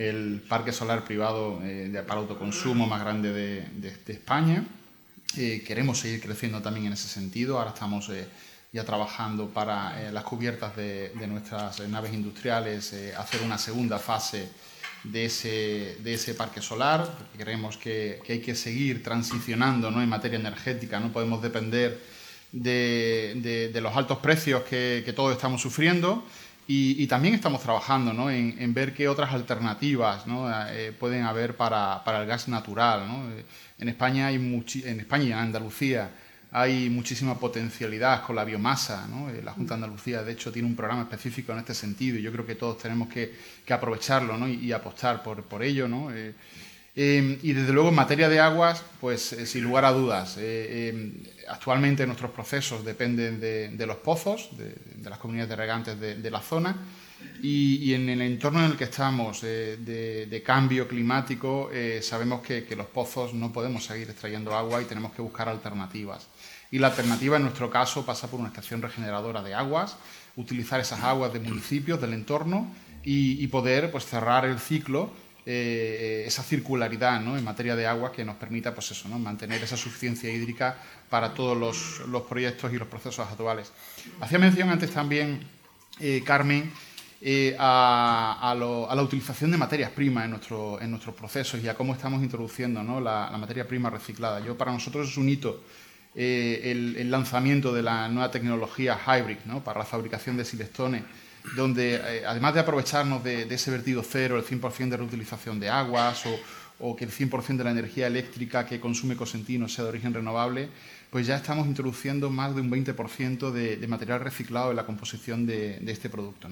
el parque solar privado eh, para autoconsumo más grande de, España. Eh, queremos seguir creciendo también en ese sentido. Ahora estamos eh, ya trabajando para las cubiertas de, nuestras naves industriales, hacer una segunda fase de ese, de ese parque solar. Creemos que, hay que seguir transicionando ¿no? en materia energética, no podemos depender de, los altos precios que, todos estamos sufriendo y, también estamos trabajando en, ver qué otras alternativas eh, pueden haber para, el gas natural. En, España hay en España Andalucía hay muchísima potencialidad con la biomasa. Eh, la Junta de Andalucía, de hecho, tiene un programa específico en este sentido y yo creo que todos tenemos que, aprovecharlo y, apostar por, ello. Eh, y desde luego en materia de aguas, pues sin lugar a dudas, Actualmente nuestros procesos dependen de, los pozos, de, las comunidades de regantes de, la zona, y, en el entorno en el que estamos eh, de, cambio climático eh, sabemos que, los pozos no podemos seguir extrayendo agua y tenemos que buscar alternativas. Y la alternativa en nuestro caso pasa por una estación regeneradora de aguas, utilizar esas aguas de municipios, del entorno, y, poder pues, cerrar el ciclo eh, esa circularidad en materia de agua que nos permita pues eso, ¿no? mantener esa suficiencia hídrica para todos los, proyectos y los procesos actuales. Hacía mención antes también, Carmen, eh, a, la utilización de materias primas en, nuestro, en nuestros procesos y a cómo estamos introduciendo la, materia prima reciclada. Yo, para nosotros es un hito el, lanzamiento de la nueva tecnología Hybrid ¿no? para la fabricación de silestones donde eh, además de aprovecharnos de, ese vertido cero, el 100% de reutilización de aguas o, que el 100% de la energía eléctrica que consume Cosentino sea de origen renovable, pues ya estamos introduciendo más de un 20% de, material reciclado en la composición de, este producto.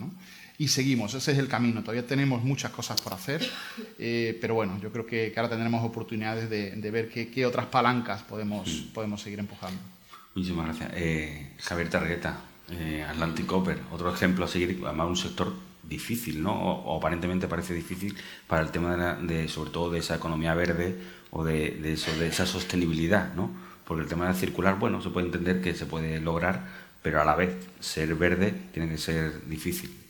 Y seguimos, ese es el camino. Todavía tenemos muchas cosas por hacer, eh, pero bueno, yo creo que, ahora tendremos oportunidades de, ver qué, otras palancas podemos, podemos seguir empujando. Muchísimas gracias. Eh, Javier Targueta, eh, Atlantic Copper, otro ejemplo a seguir, además un sector difícil, ¿no? O, aparentemente parece difícil para el tema de, sobre todo de esa economía verde o de, eso, de esa sostenibilidad, ¿no? Porque el tema del circular, bueno, se puede entender que se puede lograr, pero a la vez ser verde tiene que ser difícil.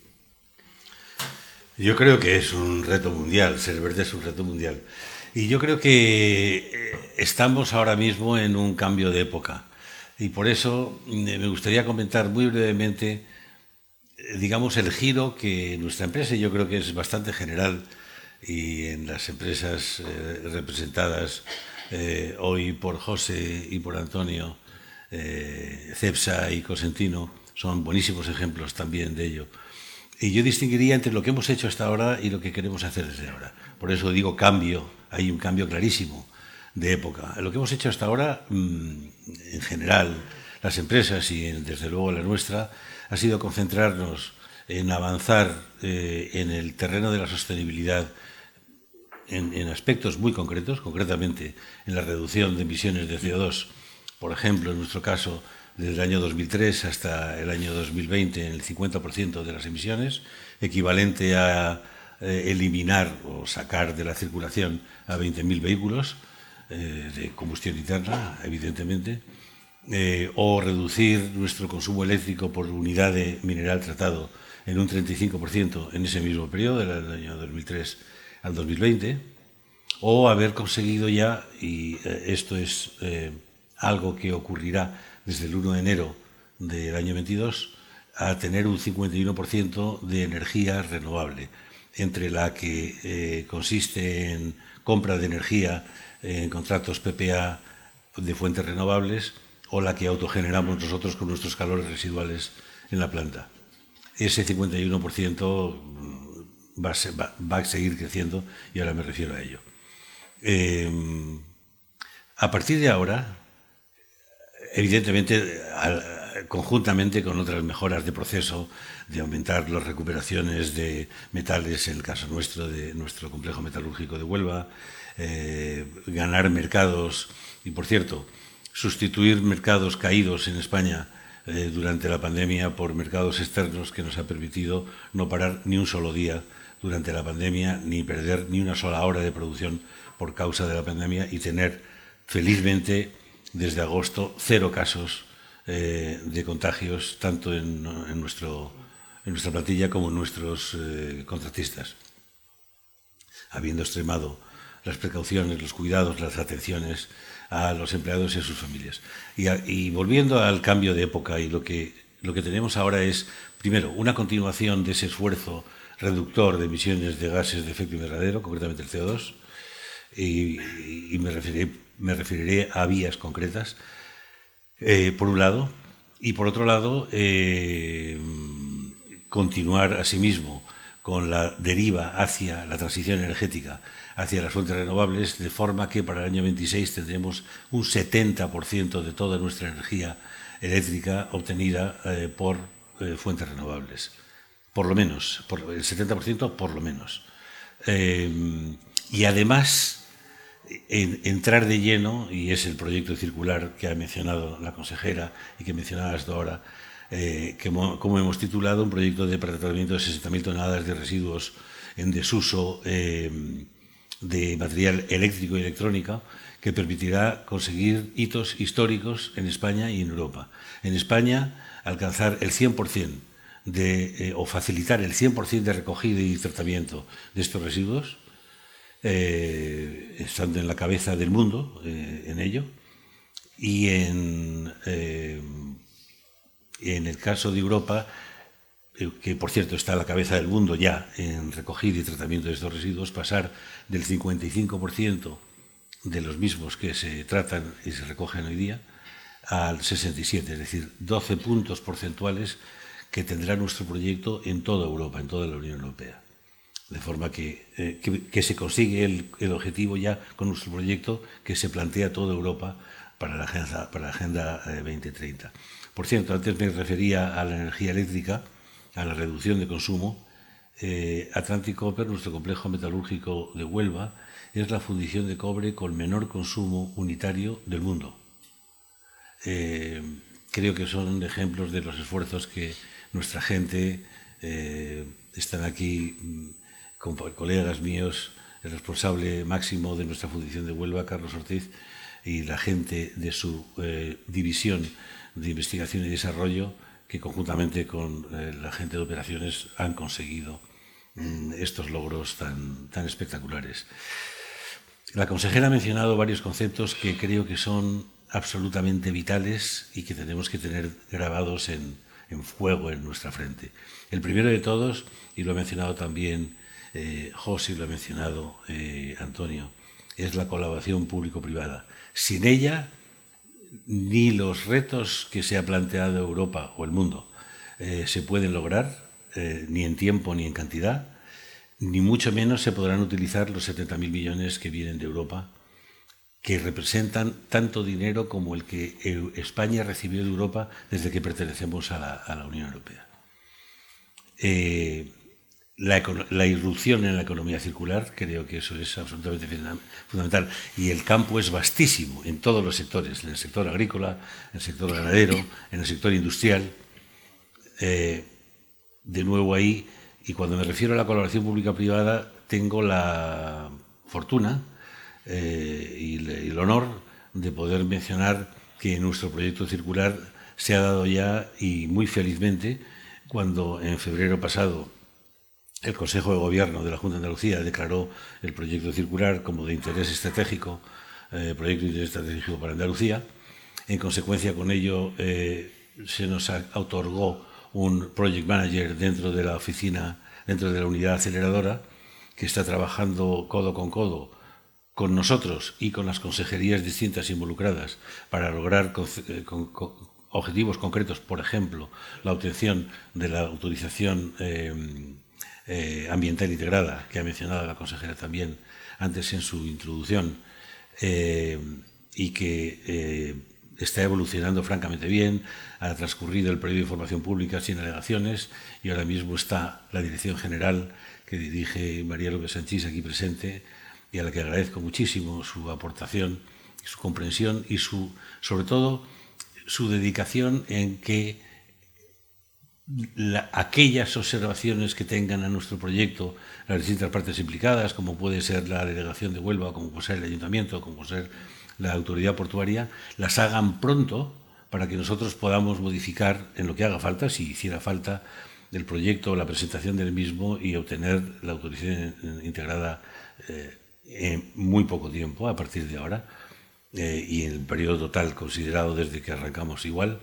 Yo creo que es un reto mundial, ser verde es un reto mundial. Y yo creo que eh, estamos ahora mismo en un cambio de época. Y por eso mm, me gustaría comentar muy brevemente, eh, digamos, el giro que nuestra empresa, y yo creo que es bastante general, y en las empresas eh, representadas eh, hoy por José y por Antonio, Cepsa y Cosentino, son buenísimos ejemplos también de ello. Y yo distinguiría entre lo que hemos hecho hasta ahora y lo que queremos hacer desde ahora. Por eso digo cambio, hay un cambio clarísimo de época. Lo que hemos hecho hasta ahora, mm, en general, las empresas y desde luego la nuestra, ha sido concentrarnos en avanzar eh, en el terreno de la sostenibilidad en, aspectos muy concretos, concretamente en la reducción de emisiones de CO2, por ejemplo, en nuestro caso, desde el año 2003 hasta el año 2020 en el 50% de las emisiones, equivalente a eh, eliminar o sacar de la circulación a 20.000 vehículos, eh, de combustión interna, evidentemente, eh, o reducir nuestro consumo eléctrico por unidad de mineral tratado en un 35% en ese mismo periodo, del año 2003 al 2020, o haber conseguido ya, y esto es algo que ocurrirá desde el 1 de enero del año 22, a tener un 51% de energía renovable, entre la que consiste en compra de energía en contratos PPA de fuentes renovables o la que autogeneramos nosotros con nuestros calores residuales en la planta. Ese 51% va a, va, a, seguir creciendo y ahora me refiero a ello. Eh, a partir de ahora, evidentemente, conjuntamente con otras mejoras de proceso, de aumentar las recuperaciones de metales, en el caso nuestro, de nuestro complejo metalúrgico de Huelva, eh, ganar mercados y, por cierto, sustituir mercados caídos en España eh, durante la pandemia por mercados externos que nos ha permitido no parar ni un solo día durante la pandemia, ni perder ni una sola hora de producción por causa de la pandemia y tener felizmente desde agosto cero casos eh, de contagios tanto en, nuestra plantilla como en nuestros eh, contratistas, habiendo extremado las precauciones, los cuidados, las atenciones a los empleados y a sus familias. Y, volviendo al cambio de época y lo que, lo que tenemos ahora es, primero, una continuación de ese esfuerzo reductor de emisiones de gases de efecto invernadero, concretamente el CO2, y, me, referiré, me, referiré, a vías concretas, eh, por un lado, y por otro lado, eh, continuar asimismo con la deriva hacia la transición energética hacia las fuentes renovables, de forma que para el año 26 tendremos un 70% de toda nuestra energía eléctrica obtenida eh, por eh, fuentes renovables. Por lo menos, por el 70% por lo menos. Y además, entrar de lleno, y es el proyecto circular que ha mencionado la consejera y que mencionabas tú ahora, que como hemos titulado, un proyecto de tratamiento de 60.000 toneladas de residuos en desuso de material eléctrico y electrónica que permitirá conseguir hitos históricos en España y en Europa. En España, alcanzar el 100% de, eh, o facilitar el 100% de recogida y tratamiento de estos residuos, eh, estando en la cabeza del mundo eh, en ello. Y en, en el caso de Europa, eh, que por cierto está a la cabeza del mundo ya en recogida y tratamiento de estos residuos, pasar del 55% de los mismos que se tratan y se recogen hoy día al 67, es decir, 12 puntos porcentuales que tendrá nuestro proyecto en toda Europa, en toda la Unión Europea. De forma que, eh, que, se consigue el, el, objetivo ya con nuestro proyecto que se plantea toda Europa para la Agenda, para la agenda 2030. Eh, por cierto, antes me refería a la energía eléctrica a la reducción de consumo, eh, Atlantic Copper, nuestro complejo metalúrgico de Huelva, es la fundición de cobre con menor consumo unitario del mundo. Creo que son ejemplos de los esfuerzos que nuestra gente, eh, están aquí mm, con colegas míos, el responsable máximo de nuestra fundición de Huelva, Carlos Ortiz, y la gente de su división de investigación y desarrollo, que conjuntamente con eh, la gente de operaciones han conseguido mm, estos logros tan, tan espectaculares. La consejera ha mencionado varios conceptos que creo que son absolutamente vitales y que tenemos que tener grabados en, en fuego en nuestra frente. El primero de todos, y lo ha mencionado también eh, lo ha mencionado eh, Antonio, es la colaboración público-privada. Sin ella ni los retos que se ha planteado Europa o el mundo eh, se pueden lograr, eh, ni en tiempo ni en cantidad, ni mucho menos se podrán utilizar los 70.000 millones que vienen de Europa, que representan tanto dinero como el que España recibió de Europa desde que pertenecemos a la, Unión Europea. La, irrupción en la economía circular, creo que eso es absolutamente fundamental. Y el campo es vastísimo en todos los sectores, en el sector agrícola, en el sector ganadero, en el sector industrial. Eh, de nuevo ahí, y cuando me refiero a la colaboración pública-privada, tengo la fortuna eh, y, el honor de poder mencionar que nuestro proyecto circular se ha dado ya, y muy felizmente, cuando en febrero pasado el Consejo de Gobierno de la Junta de Andalucía declaró el proyecto circular como de interés estratégico, eh, proyecto de interés estratégico para Andalucía. En consecuencia con ello, eh, se nos otorgó un project manager dentro de la oficina, dentro de la unidad aceleradora, que está trabajando codo con codo con nosotros y con las consejerías distintas involucradas para lograr eh, objetivos concretos, por ejemplo, la obtención de la autorización ambiental integrada, que ha mencionado la consejera también antes en su introducción, eh, y que eh, está evolucionando francamente bien, ha transcurrido el periodo de información pública sin alegaciones y ahora mismo está la Dirección General que dirige María López Sanchís aquí presente y a la que agradezco muchísimo su aportación, su comprensión y su, sobre todo su dedicación en que aquellas observaciones que tengan a nuestro proyecto las distintas partes implicadas, como puede ser la delegación de Huelva, como puede ser el ayuntamiento, como puede ser la autoridad portuaria, las hagan pronto para que nosotros podamos modificar en lo que haga falta, si hiciera falta, el proyecto la presentación del mismo y obtener la autorización integrada eh, en muy poco tiempo, a partir de ahora, eh, y en el periodo total considerado desde que arrancamos igual,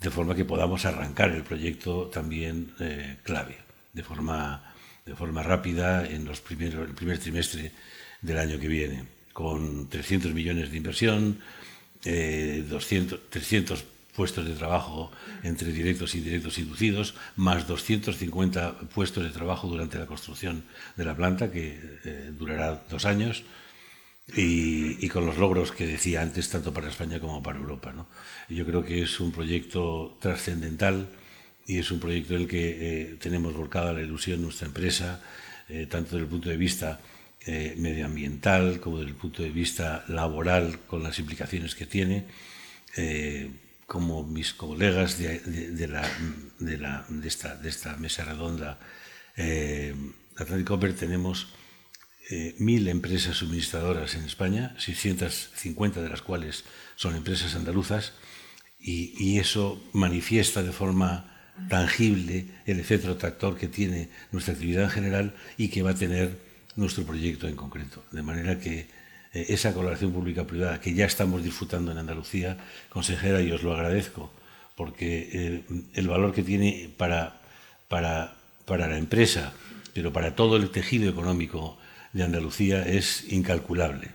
de forma que podamos arrancar el proyecto también eh, clave, de forma, de forma rápida en los primeros, el primer trimestre del año que viene, con 300 millones de inversión, 200, 300 puestos de trabajo entre directos y indirectos inducidos, más 250 puestos de trabajo durante la construcción de la planta, que eh, durará dos años, y, con los logros que decía antes, tanto para España como para Europa. ¿no? Yo creo que es un proyecto trascendental y es un proyecto en el que eh, tenemos volcada la ilusión nuestra empresa, eh, tanto desde el punto de vista medioambiental como desde el punto de vista laboral, con las implicaciones que tiene como mis colegas de, de, la, de, la, de, esta, de esta mesa redonda eh, Atlantic Copper, tenemos eh, mil empresas suministradoras en España, 650 de las cuales son empresas andaluzas, y, y eso manifiesta de forma tangible el efecto tractor que tiene nuestra actividad en general y que va a tener nuestro proyecto en concreto. De manera que eh, esa colaboración pública-privada que ya estamos disfrutando en Andalucía, consejera, y os lo agradezco, porque eh, el valor que tiene para, para, para la empresa, pero para todo el tejido económico de Andalucía es incalculable.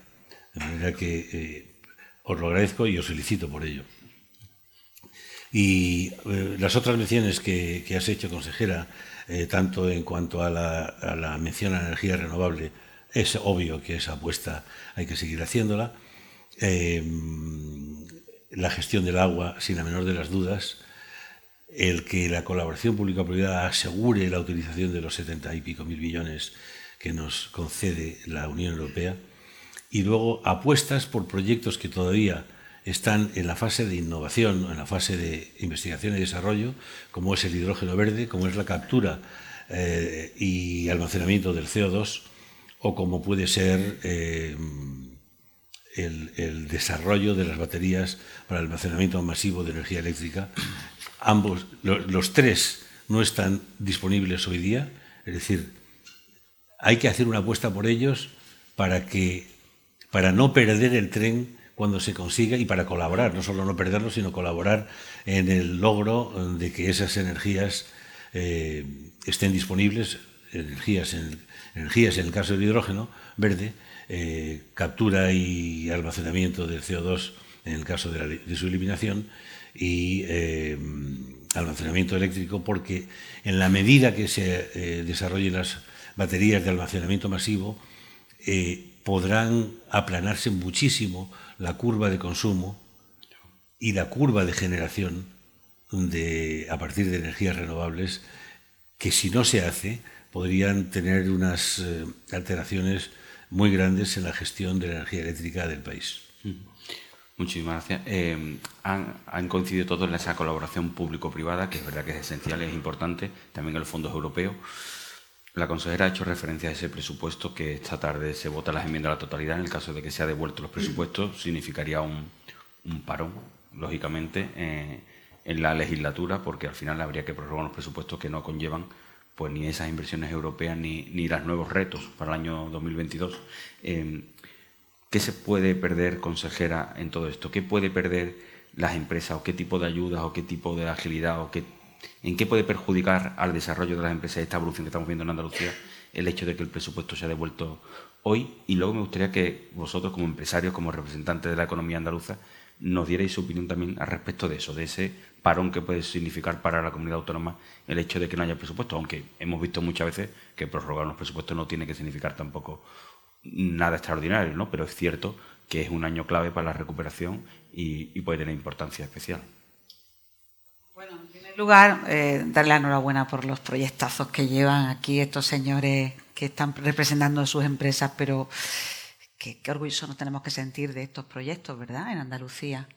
De manera que eh, os lo agradezco y os felicito por ello. Y las otras menciones que, has hecho, consejera, tanto en cuanto a la, a la mención a energía renovable, es obvio que esa apuesta hay que seguir haciéndola. Eh, la gestión del agua, sin la menor de las dudas. El que la colaboración pública-privada asegure la utilización de los setenta y pico mil millones que nos concede la Unión Europea. Y luego apuestas por proyectos que todavía están en la fase de innovación, en la fase de investigación y desarrollo, como es el hidrógeno verde, como es la captura eh, y almacenamiento del CO2, o como puede ser eh, el, desarrollo de las baterías para el almacenamiento masivo de energía eléctrica. Ambos, los tres no están disponibles hoy día, es decir, hay que hacer una apuesta por ellos para que para no perder el tren cuando se consiga y para colaborar, no solo no perderlo, sino colaborar en el logro de que esas energías eh, estén disponibles, energías en energías, en el caso del hidrógeno verde, eh, captura y almacenamiento del CO2 en el caso de, su eliminación y eh, almacenamiento eléctrico, porque en la medida que se desarrollen las baterías de almacenamiento masivo, podrán aplanarse muchísimo la curva de consumo y la curva de generación de, a partir de energías renovables, que si no se hace, podrían tener unas eh, alteraciones muy grandes en la gestión de la energía eléctrica del país. Muchísimas gracias. Eh, han, coincidido todos en esa colaboración público-privada, que es verdad que es esencial, es importante, también en los fondos europeos. La consejera ha hecho referencia a ese presupuesto que esta tarde se vota las enmiendas a la totalidad. En el caso de que se ha devuelto los presupuestos, significaría un, parón, lógicamente, eh, en la legislatura, porque al final habría que prorrogar los presupuestos que no conllevan pues ni esas inversiones europeas ni, ni los nuevos retos para el año 2022. Em, ¿Qué se puede perder, consejera, en todo esto? ¿Qué puede perder las empresas o qué tipo de ayudas o qué tipo de agilidad o qué, en qué puede perjudicar al desarrollo de las empresas esta evolución que estamos viendo en Andalucía el hecho de que el presupuesto se devuelto hoy? Y luego me gustaría que vosotros como empresarios, como representantes de la economía andaluza, nos dierais su opinión también al respecto de eso, de ese parón que puede significar para la comunidad autónoma el hecho de que no haya presupuesto, aunque hemos visto muchas veces que prorrogar los presupuestos no tiene que significar tampoco nada extraordinario, ¿no? Pero es cierto que es un año clave para la recuperación y, puede tener importancia especial. En primer lugar, eh, darle la enhorabuena por los proyectazos que llevan aquí estos señores que están representando sus empresas, pero qué, qué orgullosos nos tenemos que sentir de estos proyectos, ¿verdad?, en Andalucía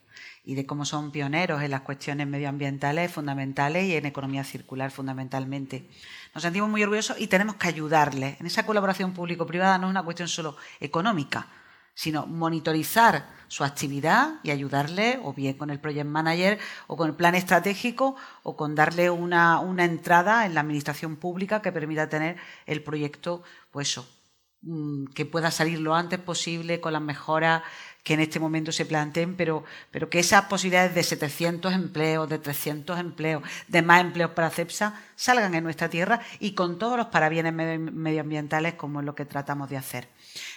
y de cómo son pioneros en las cuestiones medioambientales fundamentales y en economía circular fundamentalmente. Nos sentimos muy orgullosos y tenemos que ayudarles. En esa colaboración público-privada no es una cuestión solo económica, sino monitorizar su actividad y ayudarle o bien con el project manager o con el plan estratégico o con darle una, una entrada en la administración pública que permita tener el proyecto, pues mm, que pueda salir lo antes posible con las mejoras que en este momento se planteen, pero, pero que esas posibilidades de 700 empleos, de 300 empleos, de más empleos para CEPSA salgan en nuestra tierra y con todos los parabienes medioambientales como es lo que tratamos de hacer.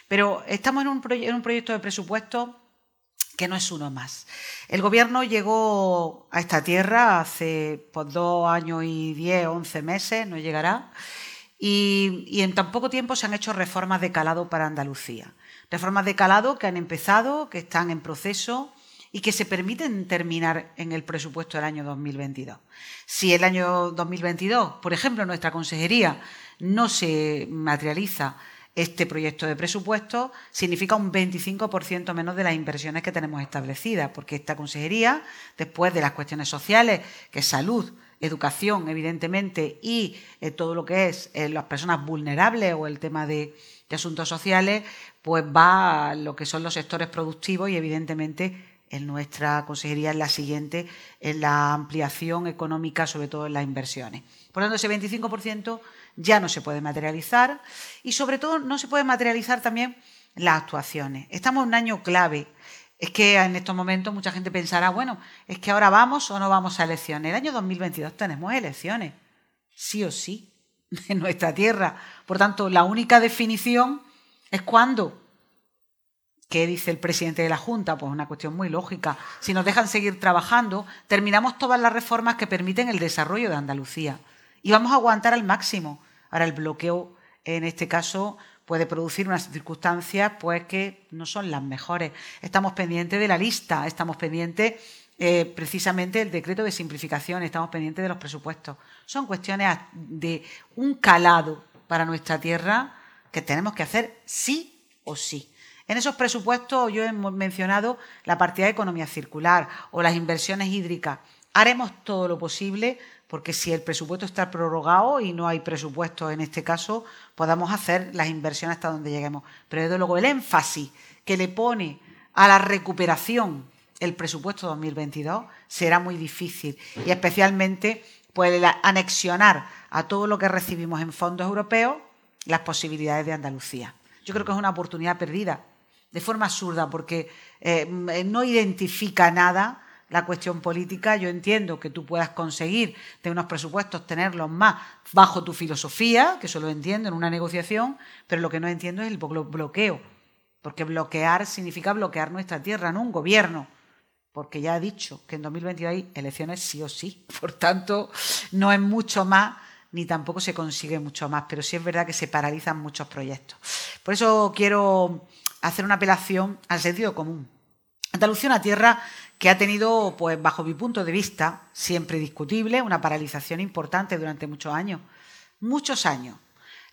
Pero estamos en un, proyecto de presupuesto que no es uno más. El gobierno llegó a esta tierra hace pues, dos años y diez, once meses, no llegará, y, y en tan poco tiempo se han hecho reformas de calado para Andalucía. Reformas de calado que han empezado, que están en proceso y que se permiten terminar en el presupuesto del año 2022. Si el año 2022, por ejemplo, nuestra consejería no se materializa este proyecto de presupuesto, significa un 25% menos de las inversiones que tenemos establecidas, porque esta consejería, después de las cuestiones sociales, que es salud, educación, evidentemente, y eh, todo lo que es eh, las personas vulnerables o el tema de, de asuntos sociales, pues va a lo que son los sectores productivos y evidentemente en nuestra consejería es la siguiente, en la ampliación económica, sobre todo en las inversiones. Por lo tanto, ese 25% ya no se puede materializar y sobre todo no se puede materializar también las actuaciones. Estamos en un año clave. Es que en estos momentos mucha gente pensará, bueno, es que ahora vamos o no vamos a elecciones. El año 2022 tenemos elecciones, sí o sí, en nuestra tierra. Por tanto, la única definición es cuando. ¿Qué dice el presidente de la Junta? Pues una cuestión muy lógica. Si nos dejan seguir trabajando, terminamos todas las reformas que permiten el desarrollo de Andalucía. Y vamos a aguantar al máximo. Ahora, el bloqueo, en este caso, puede producir unas circunstancias pues, que no son las mejores. Estamos pendientes de la lista, estamos pendientes eh, precisamente del decreto de simplificación, estamos pendientes de los presupuestos. Son cuestiones de un calado para nuestra tierra que tenemos que hacer sí o sí. En esos presupuestos yo he mencionado la partida de economía circular o las inversiones hídricas. Haremos todo lo posible porque si el presupuesto está prorrogado y no hay presupuesto en este caso, podamos hacer las inversiones hasta donde lleguemos. Pero desde luego el énfasis que le pone a la recuperación el presupuesto 2022 será muy difícil y especialmente pues anexionar a todo lo que recibimos en fondos europeos las posibilidades de Andalucía. Yo creo que es una oportunidad perdida, de forma absurda, porque eh, no identifica nada la cuestión política. Yo entiendo que tú puedas conseguir de unos presupuestos tenerlos más bajo tu filosofía, que eso lo entiendo en una negociación, pero lo que no entiendo es el bloqueo, porque bloquear significa bloquear nuestra tierra, no un gobierno porque ya he dicho que en 2022 hay elecciones sí o sí. Por tanto, no es mucho más ni tampoco se consigue mucho más, pero sí es verdad que se paralizan muchos proyectos. Por eso quiero hacer una apelación al sentido común. Andalucía una tierra que ha tenido, pues bajo mi punto de vista, siempre discutible, una paralización importante durante muchos años. Muchos años.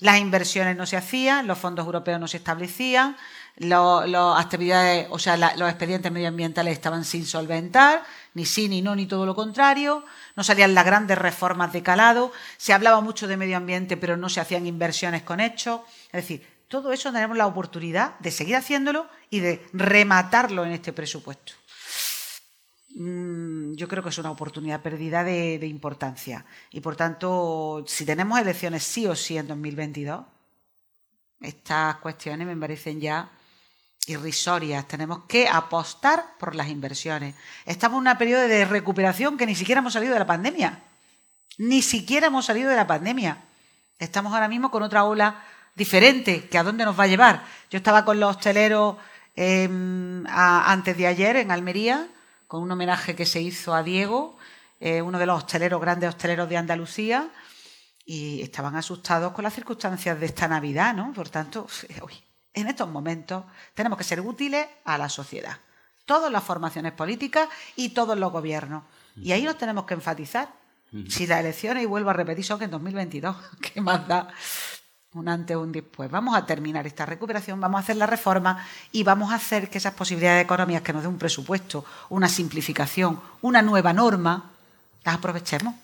Las inversiones no se hacían, los fondos europeos no se establecían, las actividades, o sea, los expedientes medioambientales estaban sin solventar, ni sí, ni no, ni todo lo contrario. No salían las grandes reformas de calado. Se hablaba mucho de medio ambiente, pero no se hacían inversiones con hechos. Es decir, todo eso tenemos la oportunidad de seguir haciéndolo y de rematarlo en este presupuesto. Mm, yo creo que es una oportunidad perdida de, importancia. Y por tanto, si tenemos elecciones sí o sí en 2022, estas cuestiones me parecen ya irrisorias. Tenemos que apostar por las inversiones. Estamos en un periodo de recuperación que ni siquiera hemos salido de la pandemia. Ni siquiera hemos salido de la pandemia. Estamos ahora mismo con otra ola diferente, que a dónde nos va a llevar. Yo estaba con los hosteleros em, antes de ayer en Almería, con un homenaje que se hizo a Diego, eh, uno de los hosteleros, grandes hosteleros de Andalucía, y estaban asustados con las circunstancias de esta Navidad, ¿no? Por tanto, uy, en estos momentos tenemos que ser útiles a la sociedad. Todas las formaciones políticas y todos los gobiernos. Y ahí nos tenemos que enfatizar. Si las elecciones, y vuelvo a repetir, son que en 2022, ¿qué más da? Un antes o un después. Vamos a terminar esta recuperación, vamos a hacer la reforma y vamos a hacer que esas posibilidades económicas que nos dé un presupuesto, una simplificación, una nueva norma, las aprovechemos.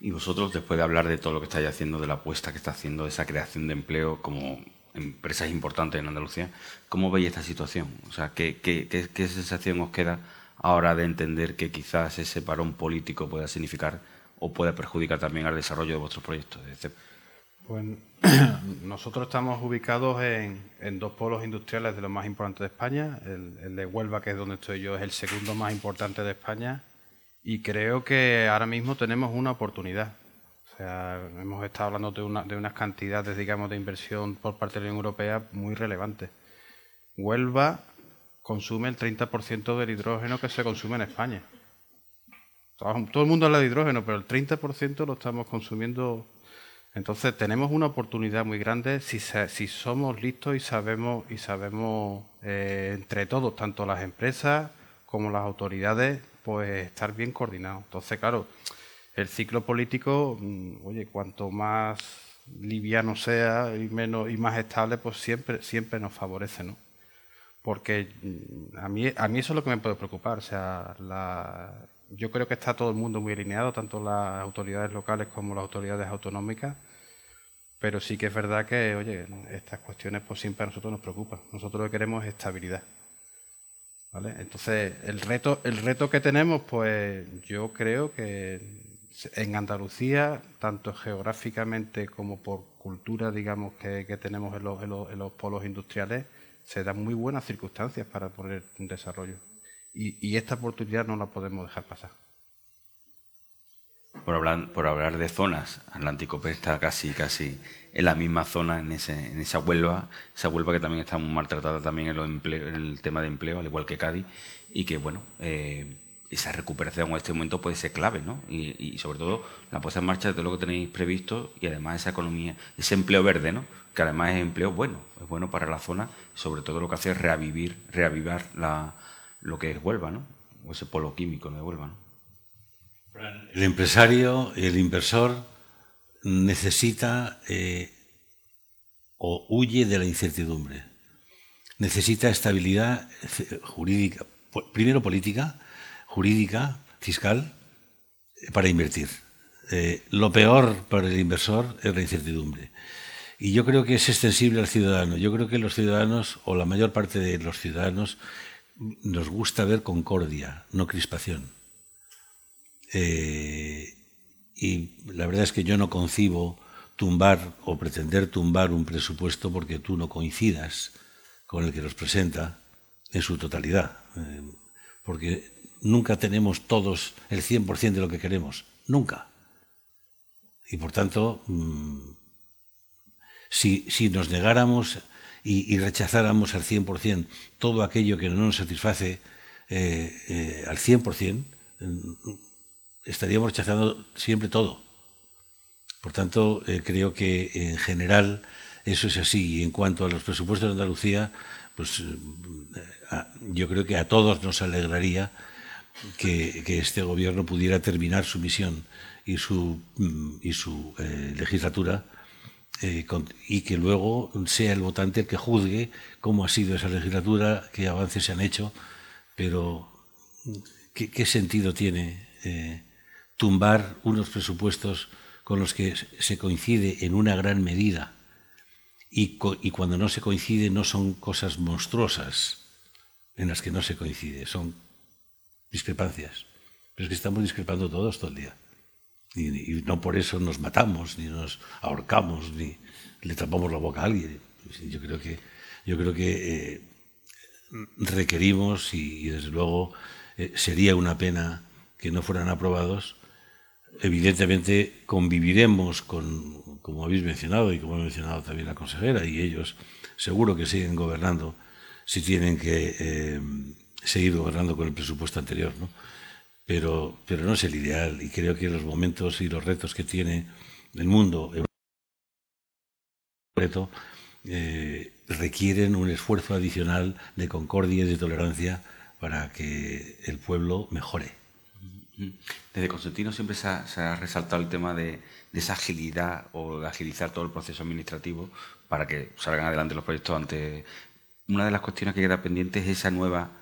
Y vosotros, después de hablar de todo lo que estáis haciendo, de la apuesta que está haciendo, de esa creación de empleo como empresas importantes en Andalucía, ¿cómo veis esta situación? O sea, ¿qué, qué sensación os queda ahora de entender que quizás ese parón político pueda significar o pueda perjudicar también al desarrollo de vuestros proyectos? Pues nosotros estamos ubicados en, dos polos industriales de los más importantes de España. El, de Huelva, que es donde estoy yo, es el segundo más importante de España. Y creo que ahora mismo tenemos una oportunidad. O sea, hemos estado hablando de, unas cantidades, digamos, de inversión por parte de la Unión Europea muy relevantes. Huelva consume el 30% del hidrógeno que se consume en España. Todo el mundo habla de hidrógeno, pero el 30% lo estamos consumiendo entonces tenemos una oportunidad muy grande si, si somos listos y sabemos y sabemos eh, entre todos, tanto las empresas como las autoridades, pues estar bien coordinados. Entonces, claro, el ciclo político, mm, oye, cuanto más liviano sea y menos y más estable, pues siempre siempre nos favorece, ¿no? Porque mm, a mí a mí eso es lo que me puede preocupar, o sea, la, yo creo que está todo el mundo muy alineado, tanto las autoridades locales como las autoridades autonómicas, pero sí que es verdad que, oye, estas cuestiones pues siempre a nosotros nos preocupan. Nosotros lo que queremos es estabilidad. ¿Vale? Entonces, el reto, el reto que tenemos, pues yo creo que en Andalucía, tanto geográficamente como por cultura, digamos, que, tenemos en los, en los polos industriales, se dan muy buenas circunstancias para poner un desarrollo y, esta oportunidad no la podemos dejar pasar. Por hablar, por hablar de zonas, Atlántico está casi, casi en la misma zona, en, ese, en esa Huelva, esa Huelva que también está muy maltratada también en, el tema de empleo, al igual que Cádiz, y que, bueno, eh, esa recuperación en este momento puede ser clave, ¿no? Y, sobre todo la puesta en marcha de lo que tenéis previsto y además esa economía, ese empleo verde, ¿no? Que además es empleo bueno, es bueno para la zona, sobre todo lo que hace es reavivir, reavivar la, lo que es Huelva, ¿no? O ese polo químico de Huelva, ¿no? El empresario, el inversor necesita eh, o huye de la incertidumbre. Necesita estabilidad jurídica, primero política, jurídica, fiscal, para invertir. Eh, lo peor para el inversor es la incertidumbre. Y yo creo que es extensible al ciudadano. Yo creo que los ciudadanos, o la mayor parte de los ciudadanos, nos gusta ver concordia, no crispación. Eh, y la verdad es que yo no concibo tumbar o pretender tumbar un presupuesto porque tú no coincidas con el que nos presenta en su totalidad. Eh, porque nunca tenemos todos el 100% de lo que queremos. Nunca. Y por tanto, mm, si, si nos negáramos y, rechazáramos al 100% todo aquello que no nos satisface eh, eh, al 100%, estaríamos rechazando siempre todo. Por tanto, eh, creo que en general eso es así. Y en cuanto a los presupuestos de Andalucía, pues yo creo que a todos nos alegraría que, este gobierno pudiera terminar su misión y su, mm, y su legislatura eh, y que luego sea el votante el que juzgue cómo ha sido esa legislatura, qué avances se han hecho, pero ¿qué, sentido tiene eh, tumbar unos presupuestos con los que se coincide en una gran medida y cuando no se coincide no son cosas monstruosas en las que no se coincide, son discrepancias. Pero es que estamos discrepando todos todo el día. Y, no por eso nos matamos, ni nos ahorcamos, ni le tapamos la boca a alguien. Yo creo que, yo creo que eh, requerimos, y, desde luego eh, sería una pena que no fueran aprobados, evidentemente conviviremos con, como habéis mencionado y como ha mencionado también la consejera, y ellos seguro que siguen gobernando si tienen que eh, seguir gobernando con el presupuesto anterior. ¿no? Pero, pero no es el ideal y creo que los momentos y los retos que tiene el mundo eh, requieren un esfuerzo adicional de concordia y de tolerancia para que el pueblo mejore. Desde Constantino siempre se ha, resaltado el tema de, esa agilidad o de agilizar todo el proceso administrativo para que salgan adelante los proyectos ante... Una de las cuestiones que queda pendiente es esa nueva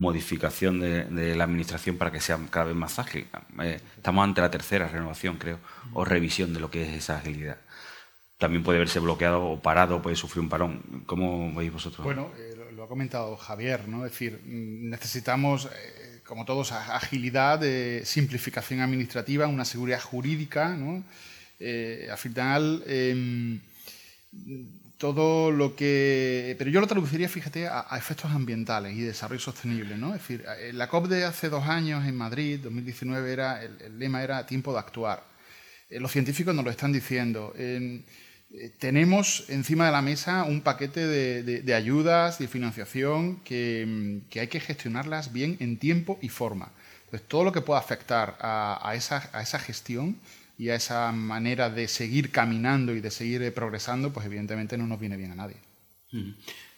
modificación de, la administración para que sea cada vez más ágil. Eh, estamos ante la tercera renovación, creo, o revisión de lo que es esa agilidad. También puede verse bloqueado o parado, puede sufrir un parón. ¿Cómo veis vosotros? Bueno, eh, lo ha comentado Javier, ¿no? Es decir, mm, necesitamos, eh, como todos, agilidad, simplificación administrativa, una seguridad jurídica, ¿no? al final em, todo lo que... Pero yo lo traduciría, fíjate, a, efectos ambientales y desarrollo sostenible. ¿no? Es decir, eh, la COP de hace dos años en Madrid, 2019, era, el, lema era tiempo de actuar. Eh, los científicos nos lo están diciendo. Eh, tenemos encima de la mesa un paquete de, ayudas, de financiación, que, hay que gestionarlas bien en tiempo y forma. Entonces, todo lo que pueda afectar a esa gestión y a esa manera de seguir caminando y de seguir eh, progresando, pues evidentemente no nos viene bien a nadie.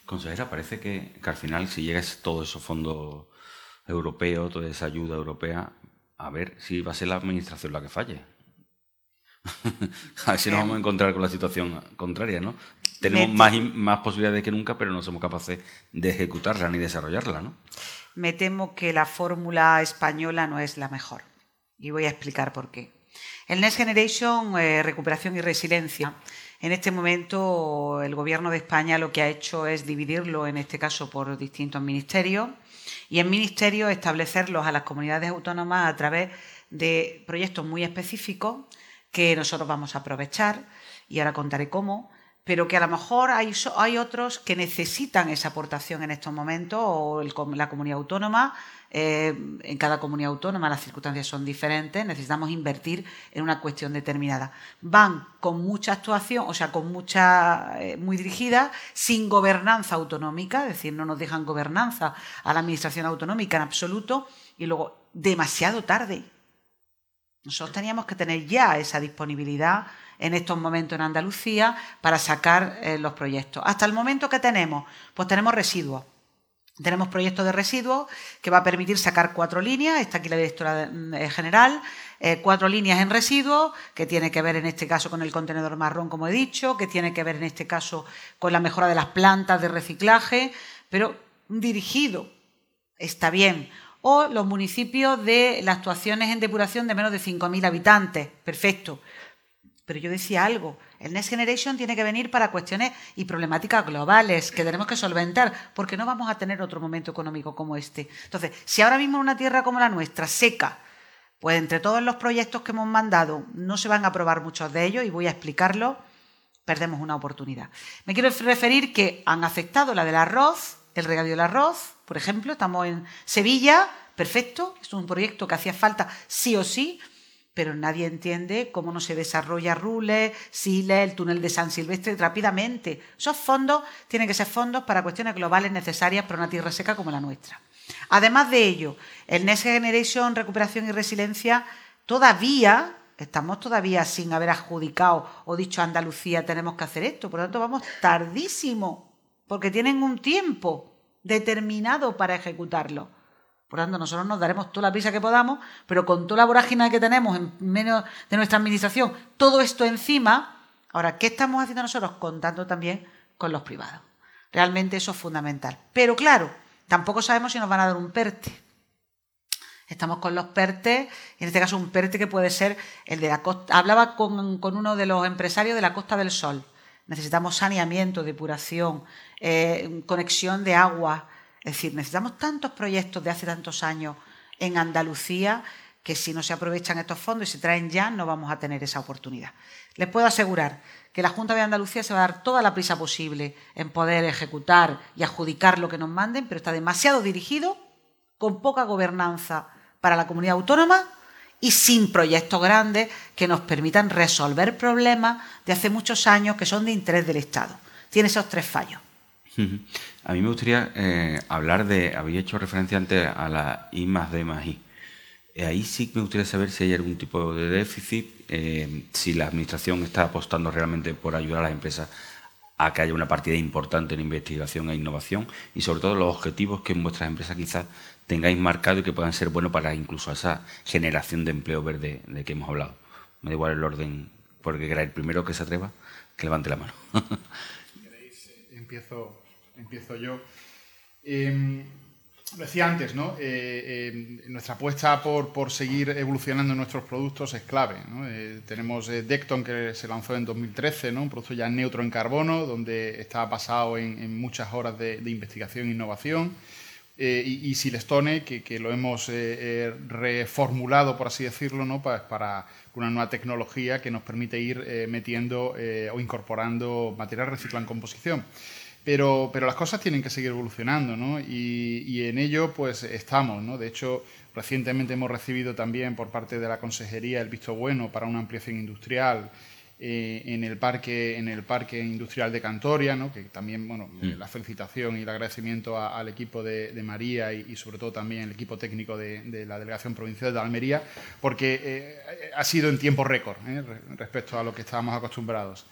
Consejera, parece que, al final, si llega todo esos fondos europeos, toda esa ayuda europea, a ver si va a ser la administración la que falle. a ver si nos vamos a encontrar con la situación contraria, ¿no? Tenemos más, más posibilidades que nunca, pero no somos capaces de ejecutarla ni desarrollarla, ¿no? Me temo que la fórmula española no es la mejor. Y voy a explicar por qué. El Next Generation, eh, recuperación y resiliencia. En este momento el Gobierno de España lo que ha hecho es dividirlo, en este caso, por distintos ministerios y en ministerios establecerlos a las comunidades autónomas a través de proyectos muy específicos que nosotros vamos a aprovechar y ahora contaré cómo, pero que a lo mejor hay, hay otros que necesitan esa aportación en estos momentos o la comunidad autónoma eh, en cada comunidad autónoma las circunstancias son diferentes, necesitamos invertir en una cuestión determinada. Van con mucha actuación, o sea, con mucha, eh, muy dirigida, sin gobernanza autonómica, es decir, no nos dejan gobernanza a la administración autonómica en absoluto, y luego demasiado tarde. Nosotros teníamos que tener ya esa disponibilidad en estos momentos en Andalucía para sacar eh, los proyectos. Hasta el momento que tenemos, pues tenemos residuos tenemos proyectos de residuos que va a permitir sacar cuatro líneas, está aquí la directora eh, general, eh, cuatro líneas en residuos, que tiene que ver en este caso con el contenedor marrón, como he dicho, que tiene que ver en este caso con la mejora de las plantas de reciclaje, pero dirigido, está bien. O los municipios de las actuaciones en depuración de menos de 5.000 habitantes, perfecto. Pero yo decía algo, el Next Generation tiene que venir para cuestiones y problemáticas globales que tenemos que solventar, porque no vamos a tener otro momento económico como este. Entonces, si ahora mismo una tierra como la nuestra, seca, pues entre todos los proyectos que hemos mandado no se van a aprobar muchos de ellos, y voy a explicarlo, perdemos una oportunidad. Me quiero referir que han afectado la del arroz, el regadío del arroz, por ejemplo, estamos en Sevilla, perfecto, es un proyecto que hacía falta sí o sí, pero nadie entiende cómo no se desarrolla Rule, Sile, el túnel de San Silvestre rápidamente. Esos fondos tienen que ser fondos para cuestiones globales necesarias para una tierra seca como la nuestra. Además de ello, el Next Generation, Recuperación y Resiliencia, todavía, estamos todavía sin haber adjudicado o dicho a Andalucía tenemos que hacer esto, por lo tanto vamos tardísimo, porque tienen un tiempo determinado para ejecutarlo. Por tanto, nosotros nos daremos toda la prisa que podamos, pero con toda la vorágine que tenemos en medio de nuestra administración, todo esto encima, ahora, ¿qué estamos haciendo nosotros? Contando también con los privados. Realmente eso es fundamental. Pero claro, tampoco sabemos si nos van a dar un PERTE. Estamos con los PERTE, en este caso un PERTE que puede ser el de la costa. Hablaba con, uno de los empresarios de la Costa del Sol. Necesitamos saneamiento, depuración, eh, conexión de agua, es decir, necesitamos tantos proyectos de hace tantos años en Andalucía que si no se aprovechan estos fondos y se traen ya, no vamos a tener esa oportunidad. Les puedo asegurar que la Junta de Andalucía se va a dar toda la prisa posible en poder ejecutar y adjudicar lo que nos manden, pero está demasiado dirigido, con poca gobernanza para la comunidad autónoma y sin proyectos grandes que nos permitan resolver problemas de hace muchos años que son de interés del Estado. Tiene esos tres fallos. A mí me gustaría eh, hablar de, había hecho referencia antes a la I más D más I. Eh, ahí sí me gustaría saber si hay algún tipo de déficit, eh, si la Administración está apostando realmente por ayudar a las empresas a que haya una partida importante en investigación e innovación y sobre todo los objetivos que en vuestras empresas quizás tengáis marcado y que puedan ser buenos para incluso esa generación de empleo verde de que hemos hablado. Me da igual el orden, porque el primero que se atreva, que levante la mano. empiezo, empiezo yo. Em, decía antes, ¿no? Eh, eh, nuestra apuesta por, seguir evolucionando nuestros productos es clave. Eh, tenemos Decton que se lanzó en 2013, ¿no? un producto ya neutro en carbono, donde está basado en, muchas horas de, investigación e innovación. y, Silestone, que, lo hemos reformulado, por así decirlo, ¿no? para, para, una nueva tecnología que nos permite ir metiendo o incorporando material reciclado en composición. Pero, pero las cosas tienen que seguir evolucionando, ¿no? Y, y, en ello, pues estamos, ¿no? De hecho, recientemente hemos recibido también por parte de la Consejería el visto bueno para una ampliación industrial eh, en, el parque, en el Parque Industrial de Cantoria, ¿no? Que también, bueno, mm. la felicitación y el agradecimiento al equipo de, de María y, sobre todo también el equipo técnico de, de la Delegación Provincial de Almería, porque eh, ha sido en tiempo récord ¿eh? respecto a lo que estábamos acostumbrados.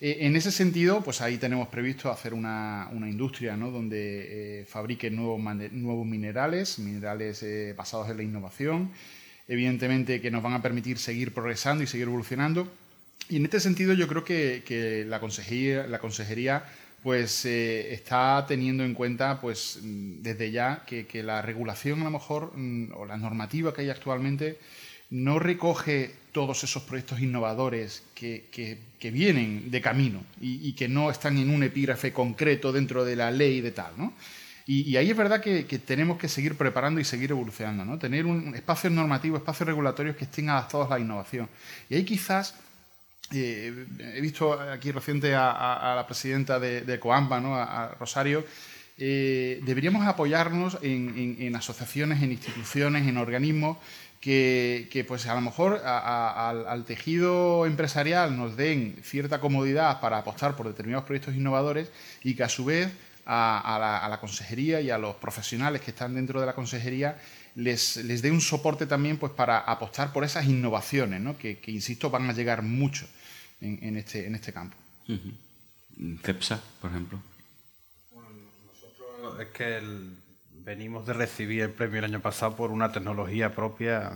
Eh, en ese sentido, pues ahí tenemos previsto hacer una, industria ¿no? donde eh, fabrique nuevos, nuevos minerales, minerales eh, basados en la innovación, evidentemente que nos van a permitir seguir progresando y seguir evolucionando. Y en este sentido yo creo que, la consejería, la consejería pues está teniendo en cuenta pues desde ya que, que, la regulación a lo mejor mm, o la normativa que hay actualmente no recoge todos esos proyectos innovadores que, vienen de camino y, que no están en un epígrafe concreto dentro de la ley de tal, ¿no? Y, ahí es verdad que, tenemos que seguir preparando y seguir evolucionando, ¿no? Tener un espacio normativo, espacios regulatorios que estén adaptados a la innovación. Y ahí quizás eh, he visto aquí reciente a, la presidenta de, Coamba, ¿no? a, Rosario, eh, deberíamos apoyarnos en, asociaciones, en instituciones, en organismos que, pues a lo mejor al, tejido empresarial nos den cierta comodidad para apostar por determinados proyectos innovadores y que a su vez a, la, consejería y a los profesionales que están dentro de la consejería les, les dé un soporte también pues para apostar por esas innovaciones, ¿no? que, insisto, van a llegar mucho en, este, en este campo. CEPSA, por ejemplo. Bueno, nosotros es que el Venimos de recibir el premio el año pasado por una tecnología propia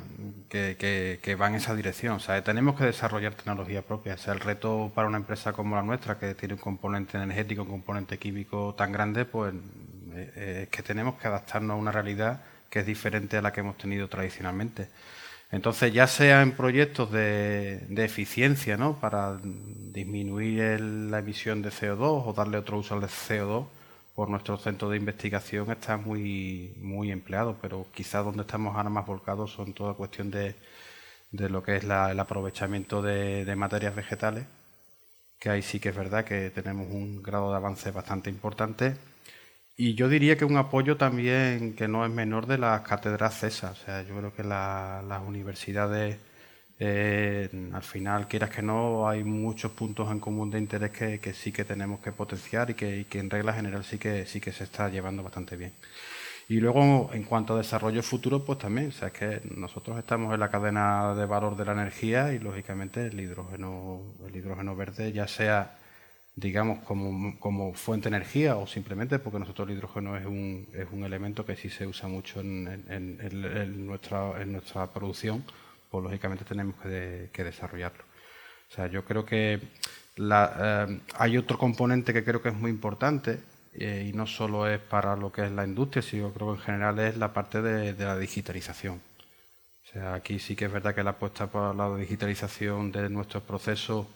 que, va en esa dirección. O sea, tenemos que desarrollar tecnología propia. O sea, el reto para una empresa como la nuestra, que tiene un componente energético, un componente químico tan grande, pues eh, es que tenemos que adaptarnos a una realidad que es diferente a la que hemos tenido tradicionalmente. Entonces, ya sea en proyectos de, eficiencia, ¿no? Para disminuir la emisión de CO2 o darle otro uso al CO2, por nuestro centro de investigación está muy, muy empleado, pero quizás donde estamos ahora más volcados son toda cuestión de, de lo que es el aprovechamiento de, materias vegetales, que ahí sí que es verdad que tenemos un grado de avance bastante importante. Y yo diría que un apoyo también que no es menor de las cátedras CESA. O sea, yo creo que las universidades eh, al final, quieras que no, hay muchos puntos en común de interés que, sí que tenemos que potenciar y que, en regla general sí que, sí que se está llevando bastante bien. Y luego, en cuanto a desarrollo futuro, pues también, o sea, es que nosotros estamos en la cadena de valor de la energía y, lógicamente, el hidrógeno, el hidrógeno verde, ya sea, digamos, como, fuente de energía o simplemente porque nosotros el hidrógeno es un, es un elemento que sí se usa mucho en nuestra, en nuestra producción, pues lógicamente tenemos que, desarrollarlo. O sea, yo creo que eh, hay otro componente que creo que es muy importante eh, y no solo es para lo que es la industria, sino creo que en general es la parte de, la digitalización. O sea, aquí sí que es verdad que la apuesta por la digitalización de nuestros procesos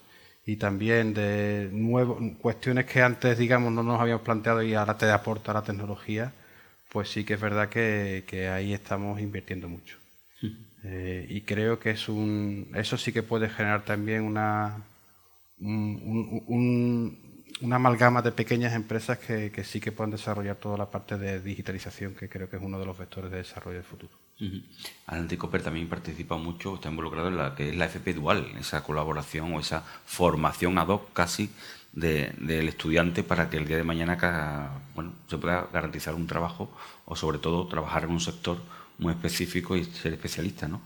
y también de nuevos, cuestiones que antes, digamos, no nos habíamos planteado y ahora te aporta la tecnología, pues sí que es verdad que, que ahí estamos invirtiendo mucho. Eh, y creo que es un, eso sí que puede generar también una, una amalgama de pequeñas empresas que, sí que puedan desarrollar toda la parte de digitalización, que creo que es uno de los vectores de desarrollo del futuro. Uh también participa mucho, está involucrado en la que es la FP Dual, esa colaboración o esa formación ad hoc casi del estudiante para que el día de mañana bueno, se pueda garantizar un trabajo o sobre todo trabajar en un sector muy específico y ser especialista, ¿no?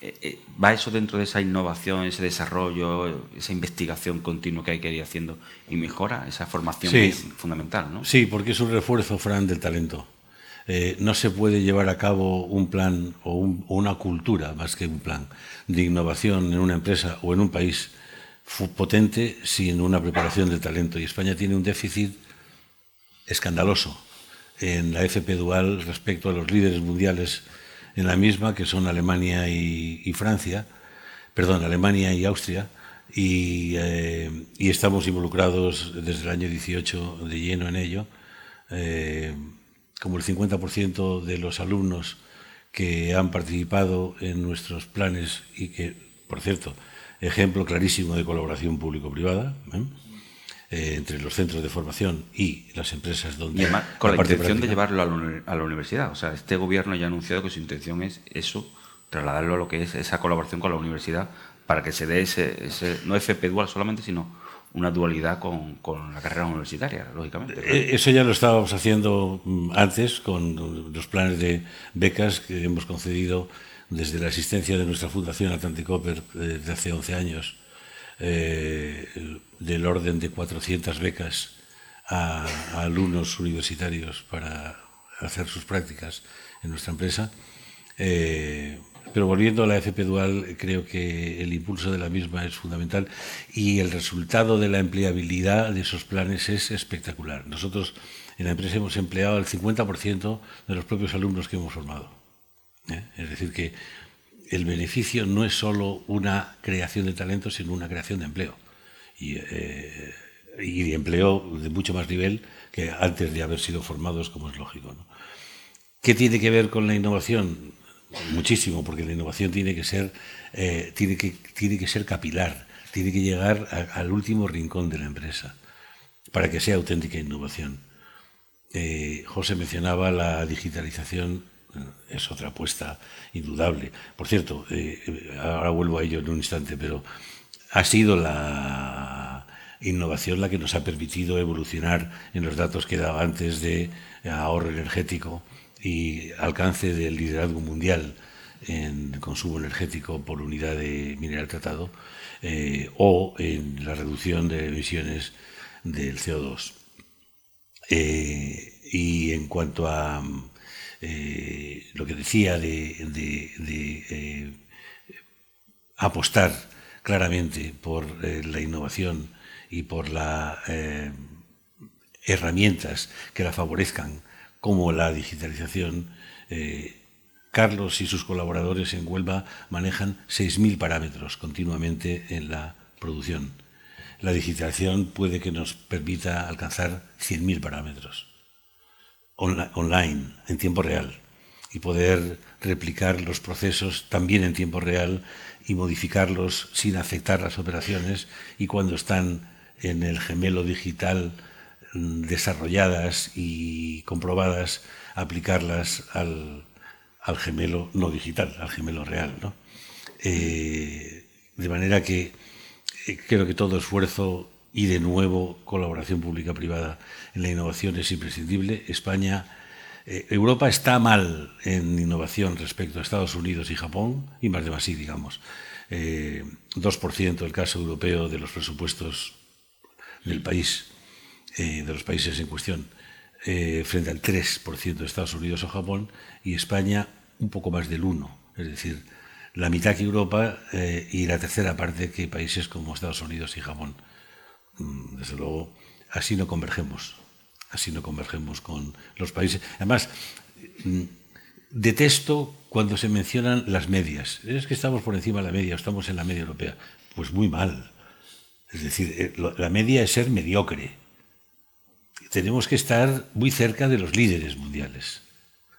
eh, eh, ¿Va eso dentro de esa innovación, ese desarrollo, esa investigación continua que hay que ir haciendo y mejora? Esa formación es fundamental, ¿no? Sí, porque es un refuerzo, Fran, del talento. Eh, no se puede llevar a cabo un plan o, una cultura, más que un plan, de innovación en una empresa o en un país potente sin una preparación del talento. Y España tiene un déficit escandaloso en la FP Dual respecto a los líderes mundiales en la misma, que son Alemania y, Francia, perdón, Alemania y Austria, eh, y, estamos involucrados desde el año 18 de lleno en ello. Eh, como el 50% de los alumnos que han participado en nuestros planes y que, por cierto, ejemplo clarísimo de colaboración público-privada, ¿eh? Eh, entre los centros de formación y las empresas donde... Y con la, intención de llevarlo a la, universidad. O sea, este gobierno ya ha anunciado que su intención es eso, trasladarlo a lo que es esa colaboración con la universidad para que se dé ese, ese no FP dual solamente, sino una dualidad con, con, la carrera universitaria, lógicamente. Eh, eso ya lo estábamos haciendo mm, antes con los planes de becas que hemos concedido desde la existencia de nuestra fundación Atlantic Copper desde hace 11 años eh, del orden de 400 becas a, alumnos universitarios para hacer sus prácticas en nuestra empresa. Eh, pero volviendo a la FP Dual, creo que el impulso de la misma es fundamental y el resultado de la empleabilidad de esos planes es espectacular. Nosotros en la empresa hemos empleado el 50% de los propios alumnos que hemos formado. ¿eh? Es decir, que el beneficio no es solo una creación de talento, sino una creación de empleo. Y, eh, de empleo de mucho más nivel que antes de haber sido formados, como es lógico. ¿Qué tiene que ver con la innovación? Muchísimo, porque la innovación tiene que ser, eh, tiene que, tiene que ser capilar, tiene que llegar al último rincón de la empresa para que sea auténtica innovación. Eh, José mencionaba la digitalización es otra apuesta indudable. Por cierto, eh, ahora vuelvo a ello en un instante, pero ha sido la innovación la que nos ha permitido evolucionar en los datos que dado antes de ahorro energético y alcance del liderazgo mundial en consumo energético por unidad de mineral tratado eh, o en la reducción de emisiones del CO2. Eh, y en cuanto a eh, lo que decía de, eh, apostar claramente por eh, la innovación y por las herramientas que la favorezcan, como la digitalización, Carlos y sus colaboradores en Huelva manejan 6.000 parámetros continuamente en la producción. La digitalización puede que nos permita alcanzar 100.000 parámetros online, en tiempo real, y poder replicar los procesos también en tiempo real y modificarlos sin afectar las operaciones y cuando están en el gemelo digital mm, desarrolladas y comprobadas, aplicarlas al, gemelo no digital, al gemelo real. Eh, de manera que eh, creo que todo esfuerzo y de nuevo colaboración pública-privada en la innovación es imprescindible. España, eh, Europa está mal en innovación respecto a Estados Unidos y Japón, y más de más digamos. 2% eh, el caso europeo de los presupuestos del país, eh, de los países en cuestión, frente al 3% de Estados Unidos o Japón, y España un poco más del 1%, es decir, la mitad que Europa y la tercera parte que países como Estados Unidos y Japón. Mm, desde luego, así no convergemos, así no convergemos con los países. Además, mm, detesto cuando se mencionan las medias. Es que estamos por encima de la media, estamos en la media europea. Pues muy mal. Es decir, eh, la media es ser mediocre. Tenemos que estar muy cerca de los líderes mundiales.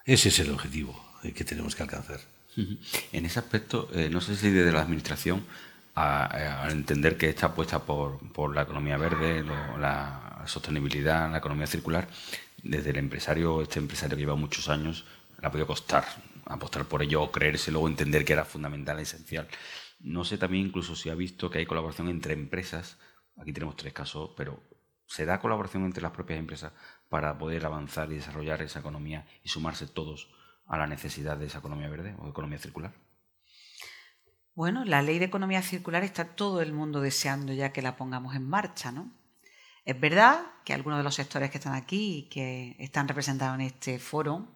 Ese es el objetivo que tenemos que alcanzar. En ese aspecto, eh, no sé si desde la Administración a, entender que esta apuesta por, por la economía verde, la sostenibilidad, la economía circular, desde el empresario, este empresario que lleva muchos años, le ha podido costar apostar por ello o creérselo o entender que era fundamental, esencial. No sé también incluso si ha visto que hay colaboración entre empresas, aquí tenemos tres casos, pero ¿se da colaboración entre las propias empresas para poder avanzar y desarrollar esa economía y sumarse todos a la necesidad de esa economía verde o economía circular? Bueno, la ley de economía circular está todo el mundo deseando ya que la pongamos en marcha, ¿no? Es verdad que algunos de los sectores que están aquí y que están representados en este foro,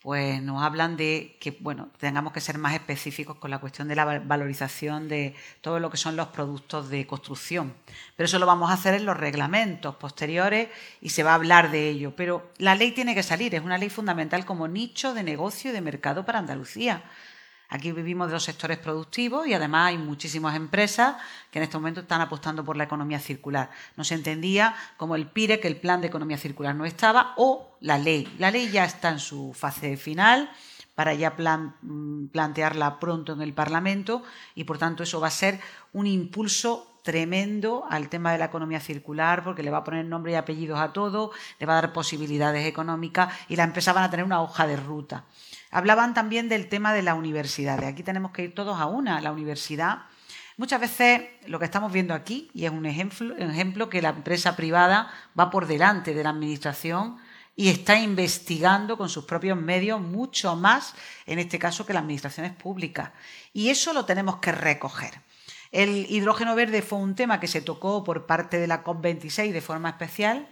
pues nos hablan de que bueno, tengamos que ser más específicos con la cuestión de la valorización de todo lo que son los productos de construcción. Pero eso lo vamos a hacer en los reglamentos posteriores y se va a hablar de ello. Pero la ley tiene que salir, es una ley fundamental como nicho de negocio y de mercado para Andalucía. Aquí vivimos de los sectores productivos y además hay muchísimas empresas que en este momento están apostando por la economía circular. No se entendía como el PIRE que el plan de economía circular no estaba o la ley. La ley ya está en su fase final para ya mm, plantearla pronto en el Parlamento y por tanto eso va a ser un impulso tremendo al tema de la economía circular porque le va a poner nombre y apellidos a todo, le va a dar posibilidades económicas y las empresas van a tener una hoja de ruta. Hablaban también del tema de la universidad. De aquí tenemos que ir todos a una, la universidad. Muchas veces lo que estamos viendo aquí, y es un ejemplo, un ejemplo que la empresa privada va por delante de la administración y está investigando con sus propios medios mucho más, en este caso, que las administraciones públicas. Y eso lo tenemos que recoger. El hidrógeno verde fue un tema que se tocó por parte de la COP26 de forma especial,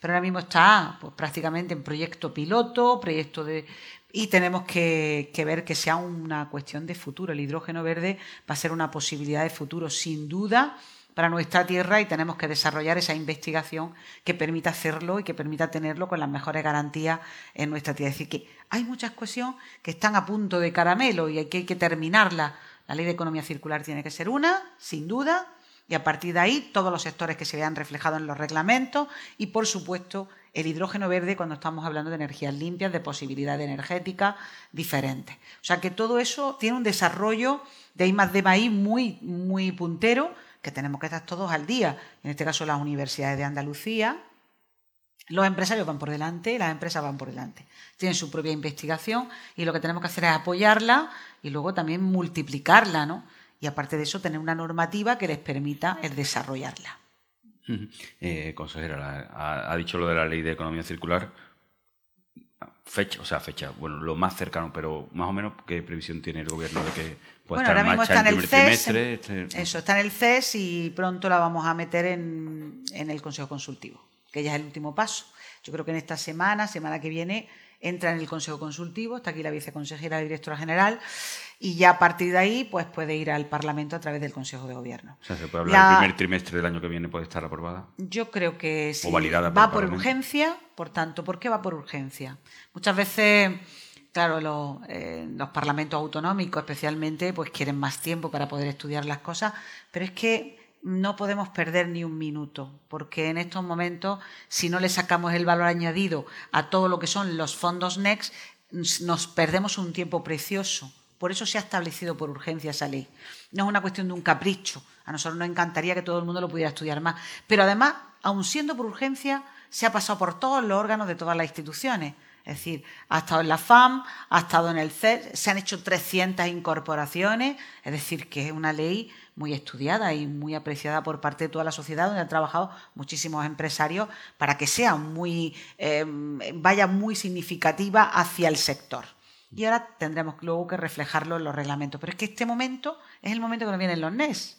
pero ahora mismo está pues, prácticamente en proyecto piloto, proyecto de y tenemos que, ver que sea una cuestión de futuro. El hidrógeno verde va a ser una posibilidad de futuro, sin duda, para nuestra tierra y tenemos que desarrollar esa investigación que permita hacerlo y que permita tenerlo con las mejores garantías en nuestra tierra. Es decir, que hay muchas cuestiones que están a punto de caramelo y hay que, hay que terminarla. La ley de economía circular tiene que ser una, sin duda, y a partir de ahí todos los sectores que se vean reflejados en los reglamentos y, por supuesto, el hidrógeno verde cuando estamos hablando de energías limpias, de posibilidades energéticas diferentes. O sea que todo eso tiene un desarrollo de I más de maíz muy, muy puntero, que tenemos que estar todos al día. En este caso, las universidades de Andalucía, los empresarios van por delante, las empresas van por delante. Tienen su propia investigación y lo que tenemos que hacer es apoyarla y luego también multiplicarla, ¿no? Y aparte de eso, tener una normativa que les permita el desarrollarla. Eh, consejera, ha, dicho lo de la ley de economía circular. Fecha, o sea, fecha, bueno, lo más cercano, pero más o menos, ¿qué previsión tiene el gobierno de que pueda estar en marcha está en el CES, este? Eso, está en el CES y pronto la vamos a meter en, en el Consejo Consultivo, que ya es el último paso. Yo creo que en esta semana, semana que viene, entra en el Consejo Consultivo, está aquí la viceconsejera, la directora general, y ya a partir de ahí pues puede ir al Parlamento a través del Consejo de Gobierno. O sea, ¿se puede hablar el primer trimestre del año que viene puede estar aprobada? Yo creo que sí. O validada va por urgencia, por tanto, ¿por qué va por urgencia? Muchas veces... Claro, eh, los, parlamentos autonómicos especialmente pues quieren más tiempo para poder estudiar las cosas, pero es que no podemos perder ni un minuto, porque en estos momentos, si no le sacamos el valor añadido a todo lo que son los fondos NEXT, nos perdemos un tiempo precioso. Por eso se ha establecido por urgencia esa ley. No es una cuestión de un capricho. A nosotros nos encantaría que todo el mundo lo pudiera estudiar más. Pero además, aun siendo por urgencia, se ha pasado por todos los órganos de todas las instituciones. Es decir, ha estado en la FAM, ha estado en el CER, se han hecho 300 incorporaciones, es decir, que es una ley muy estudiada y muy apreciada por parte de toda la sociedad, donde han trabajado muchísimos empresarios para que sea muy, eh, vaya muy significativa hacia el sector y ahora tendremos luego que reflejarlo en los reglamentos. Pero es que este momento es el momento que nos vienen los NES.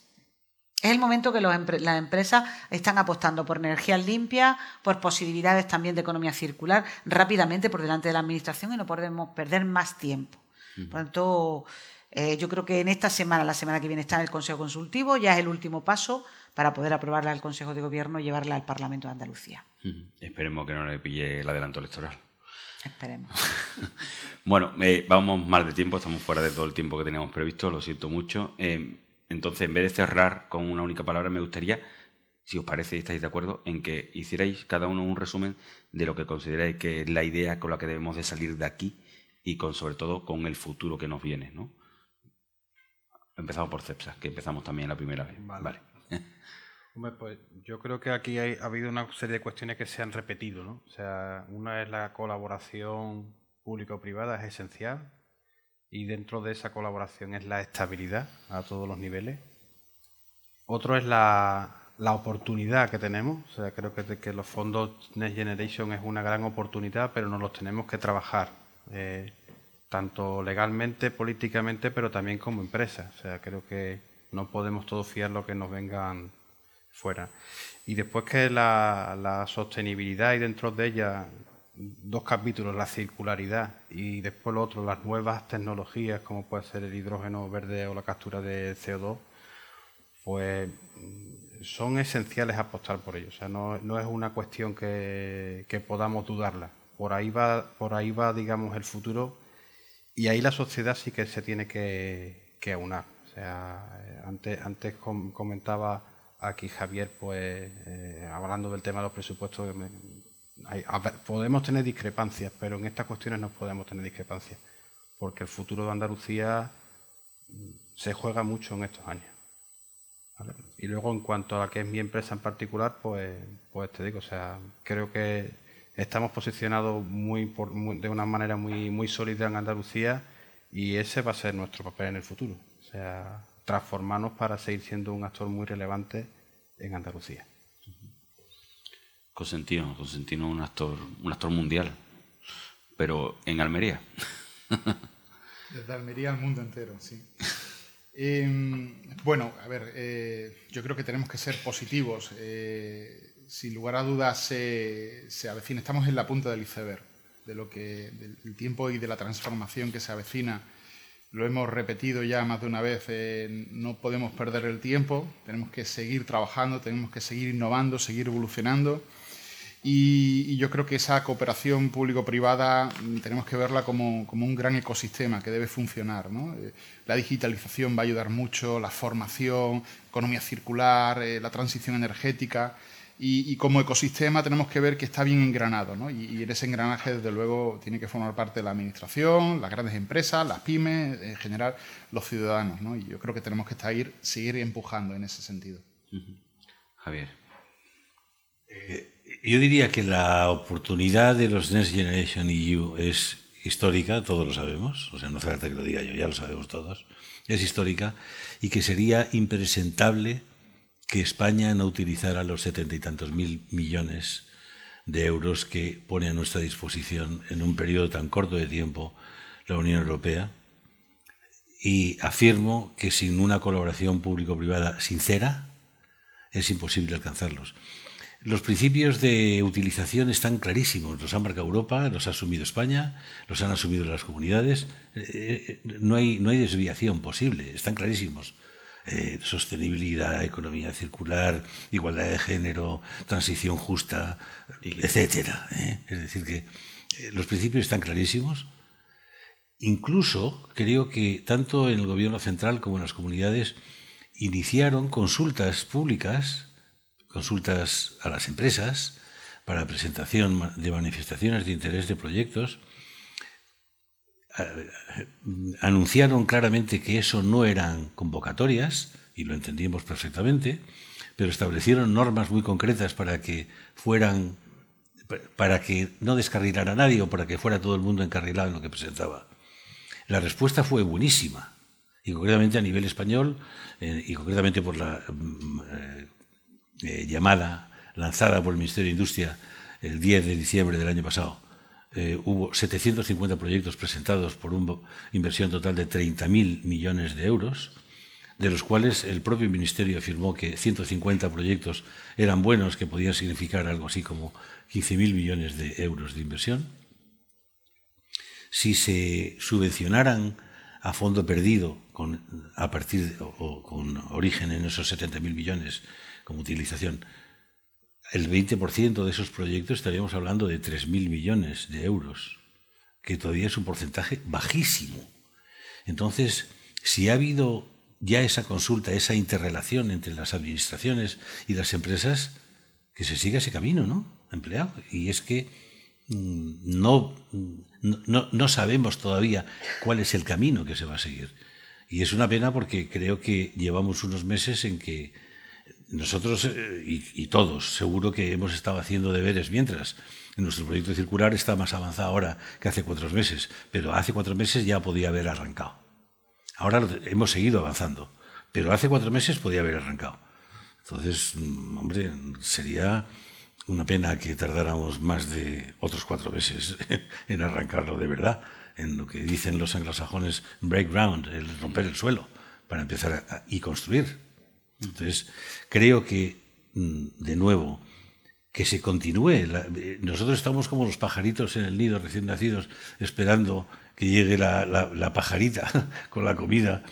Es el momento que las empresas están apostando por energías limpias, por posibilidades también de economía circular, rápidamente por delante de la Administración y no podemos perder más tiempo. Por lo tanto, eh, yo creo que en esta semana, la semana que viene, está en el Consejo Consultivo, ya es el último paso para poder aprobarla al Consejo de Gobierno y llevarla al Parlamento de Andalucía. Esperemos que no le pille el adelanto electoral. Esperemos. bueno, eh, vamos mal de tiempo, estamos fuera de todo el tiempo que teníamos previsto, lo siento mucho. Eh, entonces, en vez de cerrar con una única palabra, me gustaría, si os parece y estáis de acuerdo, en que hicierais cada uno un resumen de lo que consideráis que es la idea con la que debemos de salir de aquí y con sobre todo con el futuro que nos viene, ¿no? Empezamos por CEPSA, que empezamos también la primera vez. vale. pues yo creo que aquí ha habido una serie de cuestiones que se han repetido, ¿no? O sea, una es la colaboración público-privada, es esencial, y dentro de esa colaboración es la estabilidad a todos los niveles. Otro es la, oportunidad que tenemos, o sea, creo que, que, los fondos Next Generation es una gran oportunidad, pero nos los tenemos que trabajar. Eh, tanto legalmente, políticamente, pero también como empresa. O sea, creo que no podemos todos fiar lo que nos vengan fuera. Y después que la, sostenibilidad y dentro de ella dos capítulos, la circularidad y después lo otro, las nuevas tecnologías como puede ser el hidrógeno verde o la captura de CO2, pues son esenciales apostar por ello. O sea, no, es una cuestión que, podamos dudarla. Por ahí va, por ahí va, digamos, el futuro y ahí la sociedad sí que se tiene que, aunar. O sea, antes, antes comentaba aquí Javier, pues eh, hablando del tema de los presupuestos, podemos tener discrepancias, pero en estas cuestiones no podemos tener discrepancias, porque el futuro de Andalucía mm, se juega mucho en estos años. Y luego en cuanto a la que es mi empresa en particular, pues, pues te digo, o sea, creo que estamos posicionados muy, de una manera muy, muy sólida en Andalucía y ese va a ser nuestro papel en el futuro. O sea, transformarnos para seguir siendo un actor muy relevante en Andalucía. Cosentino, Cosentino un actor, un actor mundial, pero en Almería. Desde Almería al mundo entero, sí. Em, bueno, a ver, eh, yo creo que tenemos que ser positivos. Eh, sin lugar a dudas, se, se, avecina, estamos en la punta del iceberg, de lo que, del tiempo y de la transformación que se avecina. Lo hemos repetido ya más de una vez, eh, no podemos perder el tiempo, tenemos que seguir trabajando, tenemos que seguir innovando, seguir evolucionando. Y, yo creo que esa cooperación público-privada mm, tenemos que verla como, un gran ecosistema que debe funcionar. Eh, la digitalización va a ayudar mucho, la formación, economía circular, eh, la transición energética. Y, como ecosistema tenemos que ver que está bien engranado. Y, y, en ese engranaje, desde luego, tiene que formar parte de la administración, las grandes empresas, las pymes, en general, los ciudadanos. Y yo creo que tenemos que estar, seguir empujando en ese sentido. Javier. Eh, yo diría que la oportunidad de los Next Generation EU es histórica, todos lo sabemos, o sea, no hace falta que lo diga yo, ya lo sabemos todos, es histórica y que sería impresentable que España no utilizara los setenta y tantos mil millones de euros que pone a nuestra disposición en un periodo tan corto de tiempo la Unión Europea. Y afirmo que sin una colaboración público-privada sincera es imposible alcanzarlos. Los principios de utilización están clarísimos, los ha marcado Europa, los ha asumido España, los han asumido las comunidades, eh, eh, no, hay, no hay desviación posible, están clarísimos. Eh, sostenibilidad, economía circular, igualdad de género, transición justa, etcétera. Es decir, que los principios están clarísimos. Incluso creo que tanto en el gobierno central como en las comunidades iniciaron consultas públicas consultas a las empresas para presentación de manifestaciones de interés de proyectos, anunciaron claramente que eso no eran convocatorias, y lo entendíamos perfectamente, pero establecieron normas muy concretas para que fueran para que no descarrilara a nadie o para que fuera todo el mundo encarrilado en lo que presentaba. La respuesta fue buenísima, y concretamente a nivel español, eh, y concretamente por la mm, eh, eh, llamada lanzada por el Ministerio de Industria el 10 de diciembre del año pasado. Eh, hubo 750 proyectos presentados por una inversión total de 30.000 millones de euros, de los cuales el propio Ministerio afirmó que 150 proyectos eran buenos, que podían significar algo así como 15.000 millones de euros de inversión. Si se subvencionaran a fondo perdido con, a partir o, con origen en esos 70.000 millones como utilización. El 20% de esos proyectos estaríamos hablando de 3.000 millones de euros, que todavía es un porcentaje bajísimo. Entonces, si ha habido ya esa consulta, esa interrelación entre las administraciones y las empresas, que se siga ese camino, ¿no? Empleado. Y es que mm, no, no, no, sabemos todavía cuál es el camino que se va a seguir. Y es una pena porque creo que llevamos unos meses en que nosotros eh, y, todos seguro que hemos estado haciendo deberes mientras. Nuestro proyecto circular está más avanzado ahora que hace cuatro meses, pero hace cuatro meses ya podía haber arrancado. Ahora hemos seguido avanzando, pero hace cuatro meses podía haber arrancado. Entonces, mm, hombre, sería una pena que tardáramos más de otros cuatro meses en arrancarlo de verdad. en lo que dicen los anglosajones break ground, el romper el suelo, para empezar a, y construir. Entonces, creo que, mm, de nuevo, que se continúe. Eh, nosotros estamos como los pajaritos en el nido recién nacidos, esperando que llegue la, pajarita con la comida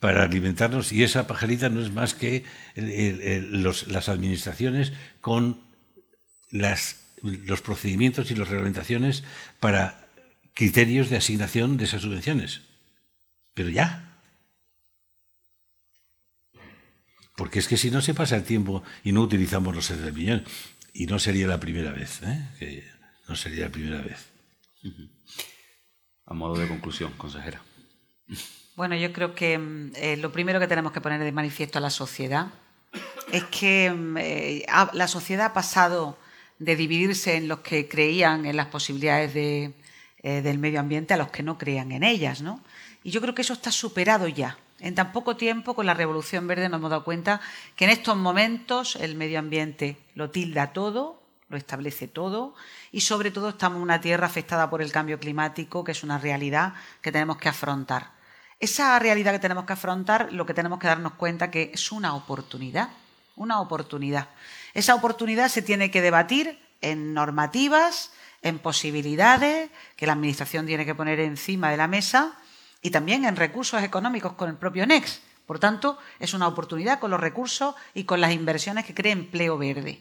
para alimentarnos y esa pajarita no es más que las administraciones con las, los procedimientos y las reglamentaciones para criterios de asignación de esas subvenciones. Pero ya. Porque es que si no se pasa el tiempo y no utilizamos los seres del millón, y no sería la primera vez, ¿eh? no sería la primera vez. A modo de conclusión, consejera. Bueno, yo creo que mm, eh, lo primero que tenemos que poner de manifiesto a la sociedad es que mm, eh, la sociedad ha pasado de dividirse en los que creían en las posibilidades de, del medio ambiente a los que no creían en ellas, ¿no? Y yo creo que eso está superado ya. En tan poco tiempo, con la Revolución Verde, nos hemos dado cuenta que en estos momentos el medio ambiente lo tilda todo, lo establece todo, y sobre todo estamos en una tierra afectada por el cambio climático, que es una realidad que tenemos que afrontar. Esa realidad que tenemos que afrontar, lo que tenemos que darnos cuenta que es una oportunidad, una oportunidad. Esa oportunidad se tiene que debatir en normativas, en posibilidades que la Administración tiene que poner encima de la mesa y también en recursos económicos con el propio NEX. Por tanto, es una oportunidad con los recursos y con las inversiones que cree empleo verde.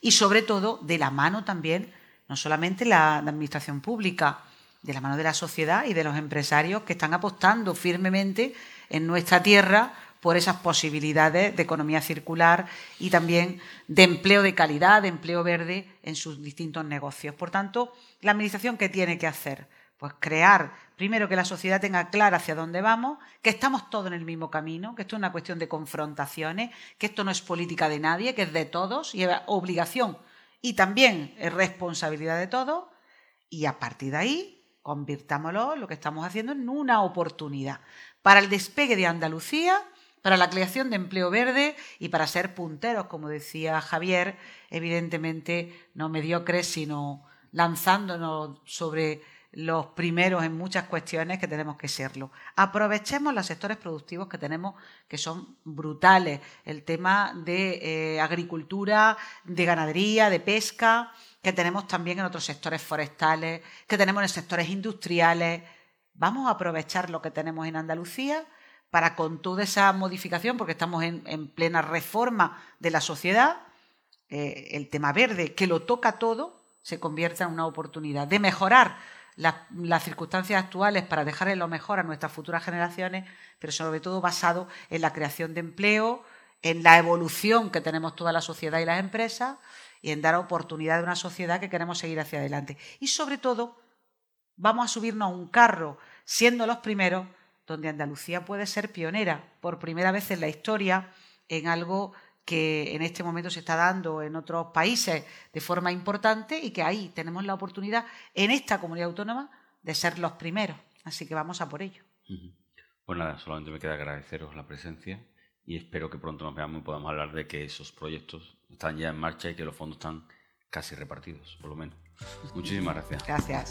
Y sobre todo, de la mano también, no solamente la, administración pública, de la mano de la sociedad y de los empresarios que están apostando firmemente en nuestra tierra por esas posibilidades de economía circular y también de empleo de calidad, de empleo verde en sus distintos negocios. Por tanto, la Administración, ¿qué tiene que hacer? Pues crear, primero que la sociedad tenga clara hacia dónde vamos, que estamos todos en el mismo camino, que esto es una cuestión de confrontaciones, que esto no es política de nadie, que es de todos y es obligación y también es responsabilidad de todos. Y a partir de ahí, convirtámoslo, lo que estamos haciendo, en una oportunidad para el despegue de Andalucía, para la creación de empleo verde y para ser punteros, como decía Javier, evidentemente no mediocres, sino lanzándonos sobre los primeros en muchas cuestiones que tenemos que serlo. Aprovechemos los sectores productivos que tenemos, que son brutales. El tema de eh, agricultura, de ganadería, de pesca, que tenemos también en otros sectores forestales, que tenemos en sectores industriales. Vamos a aprovechar lo que tenemos en Andalucía para con toda esa modificación, porque estamos en, plena reforma de la sociedad, eh, el tema verde, que lo toca todo, se convierta en una oportunidad de mejorar las, circunstancias actuales para dejarle lo mejor a nuestras futuras generaciones, pero sobre todo basado en la creación de empleo, en la evolución que tenemos toda la sociedad y las empresas y en dar oportunidad a una sociedad que queremos seguir hacia adelante. Y sobre todo, vamos a subirnos a un carro, siendo los primeros, donde Andalucía puede ser pionera por primera vez en la historia en algo que en este momento se está dando en otros países de forma importante y que ahí tenemos la oportunidad en esta comunidad autónoma de ser los primeros. Así que vamos a por ello. Pues nada, solamente me queda agradeceros la presencia y espero que pronto nos veamos y podamos hablar de que esos proyectos están ya en marcha y que los fondos están casi repartidos, por lo menos. Muchísimas gracias. Gracias.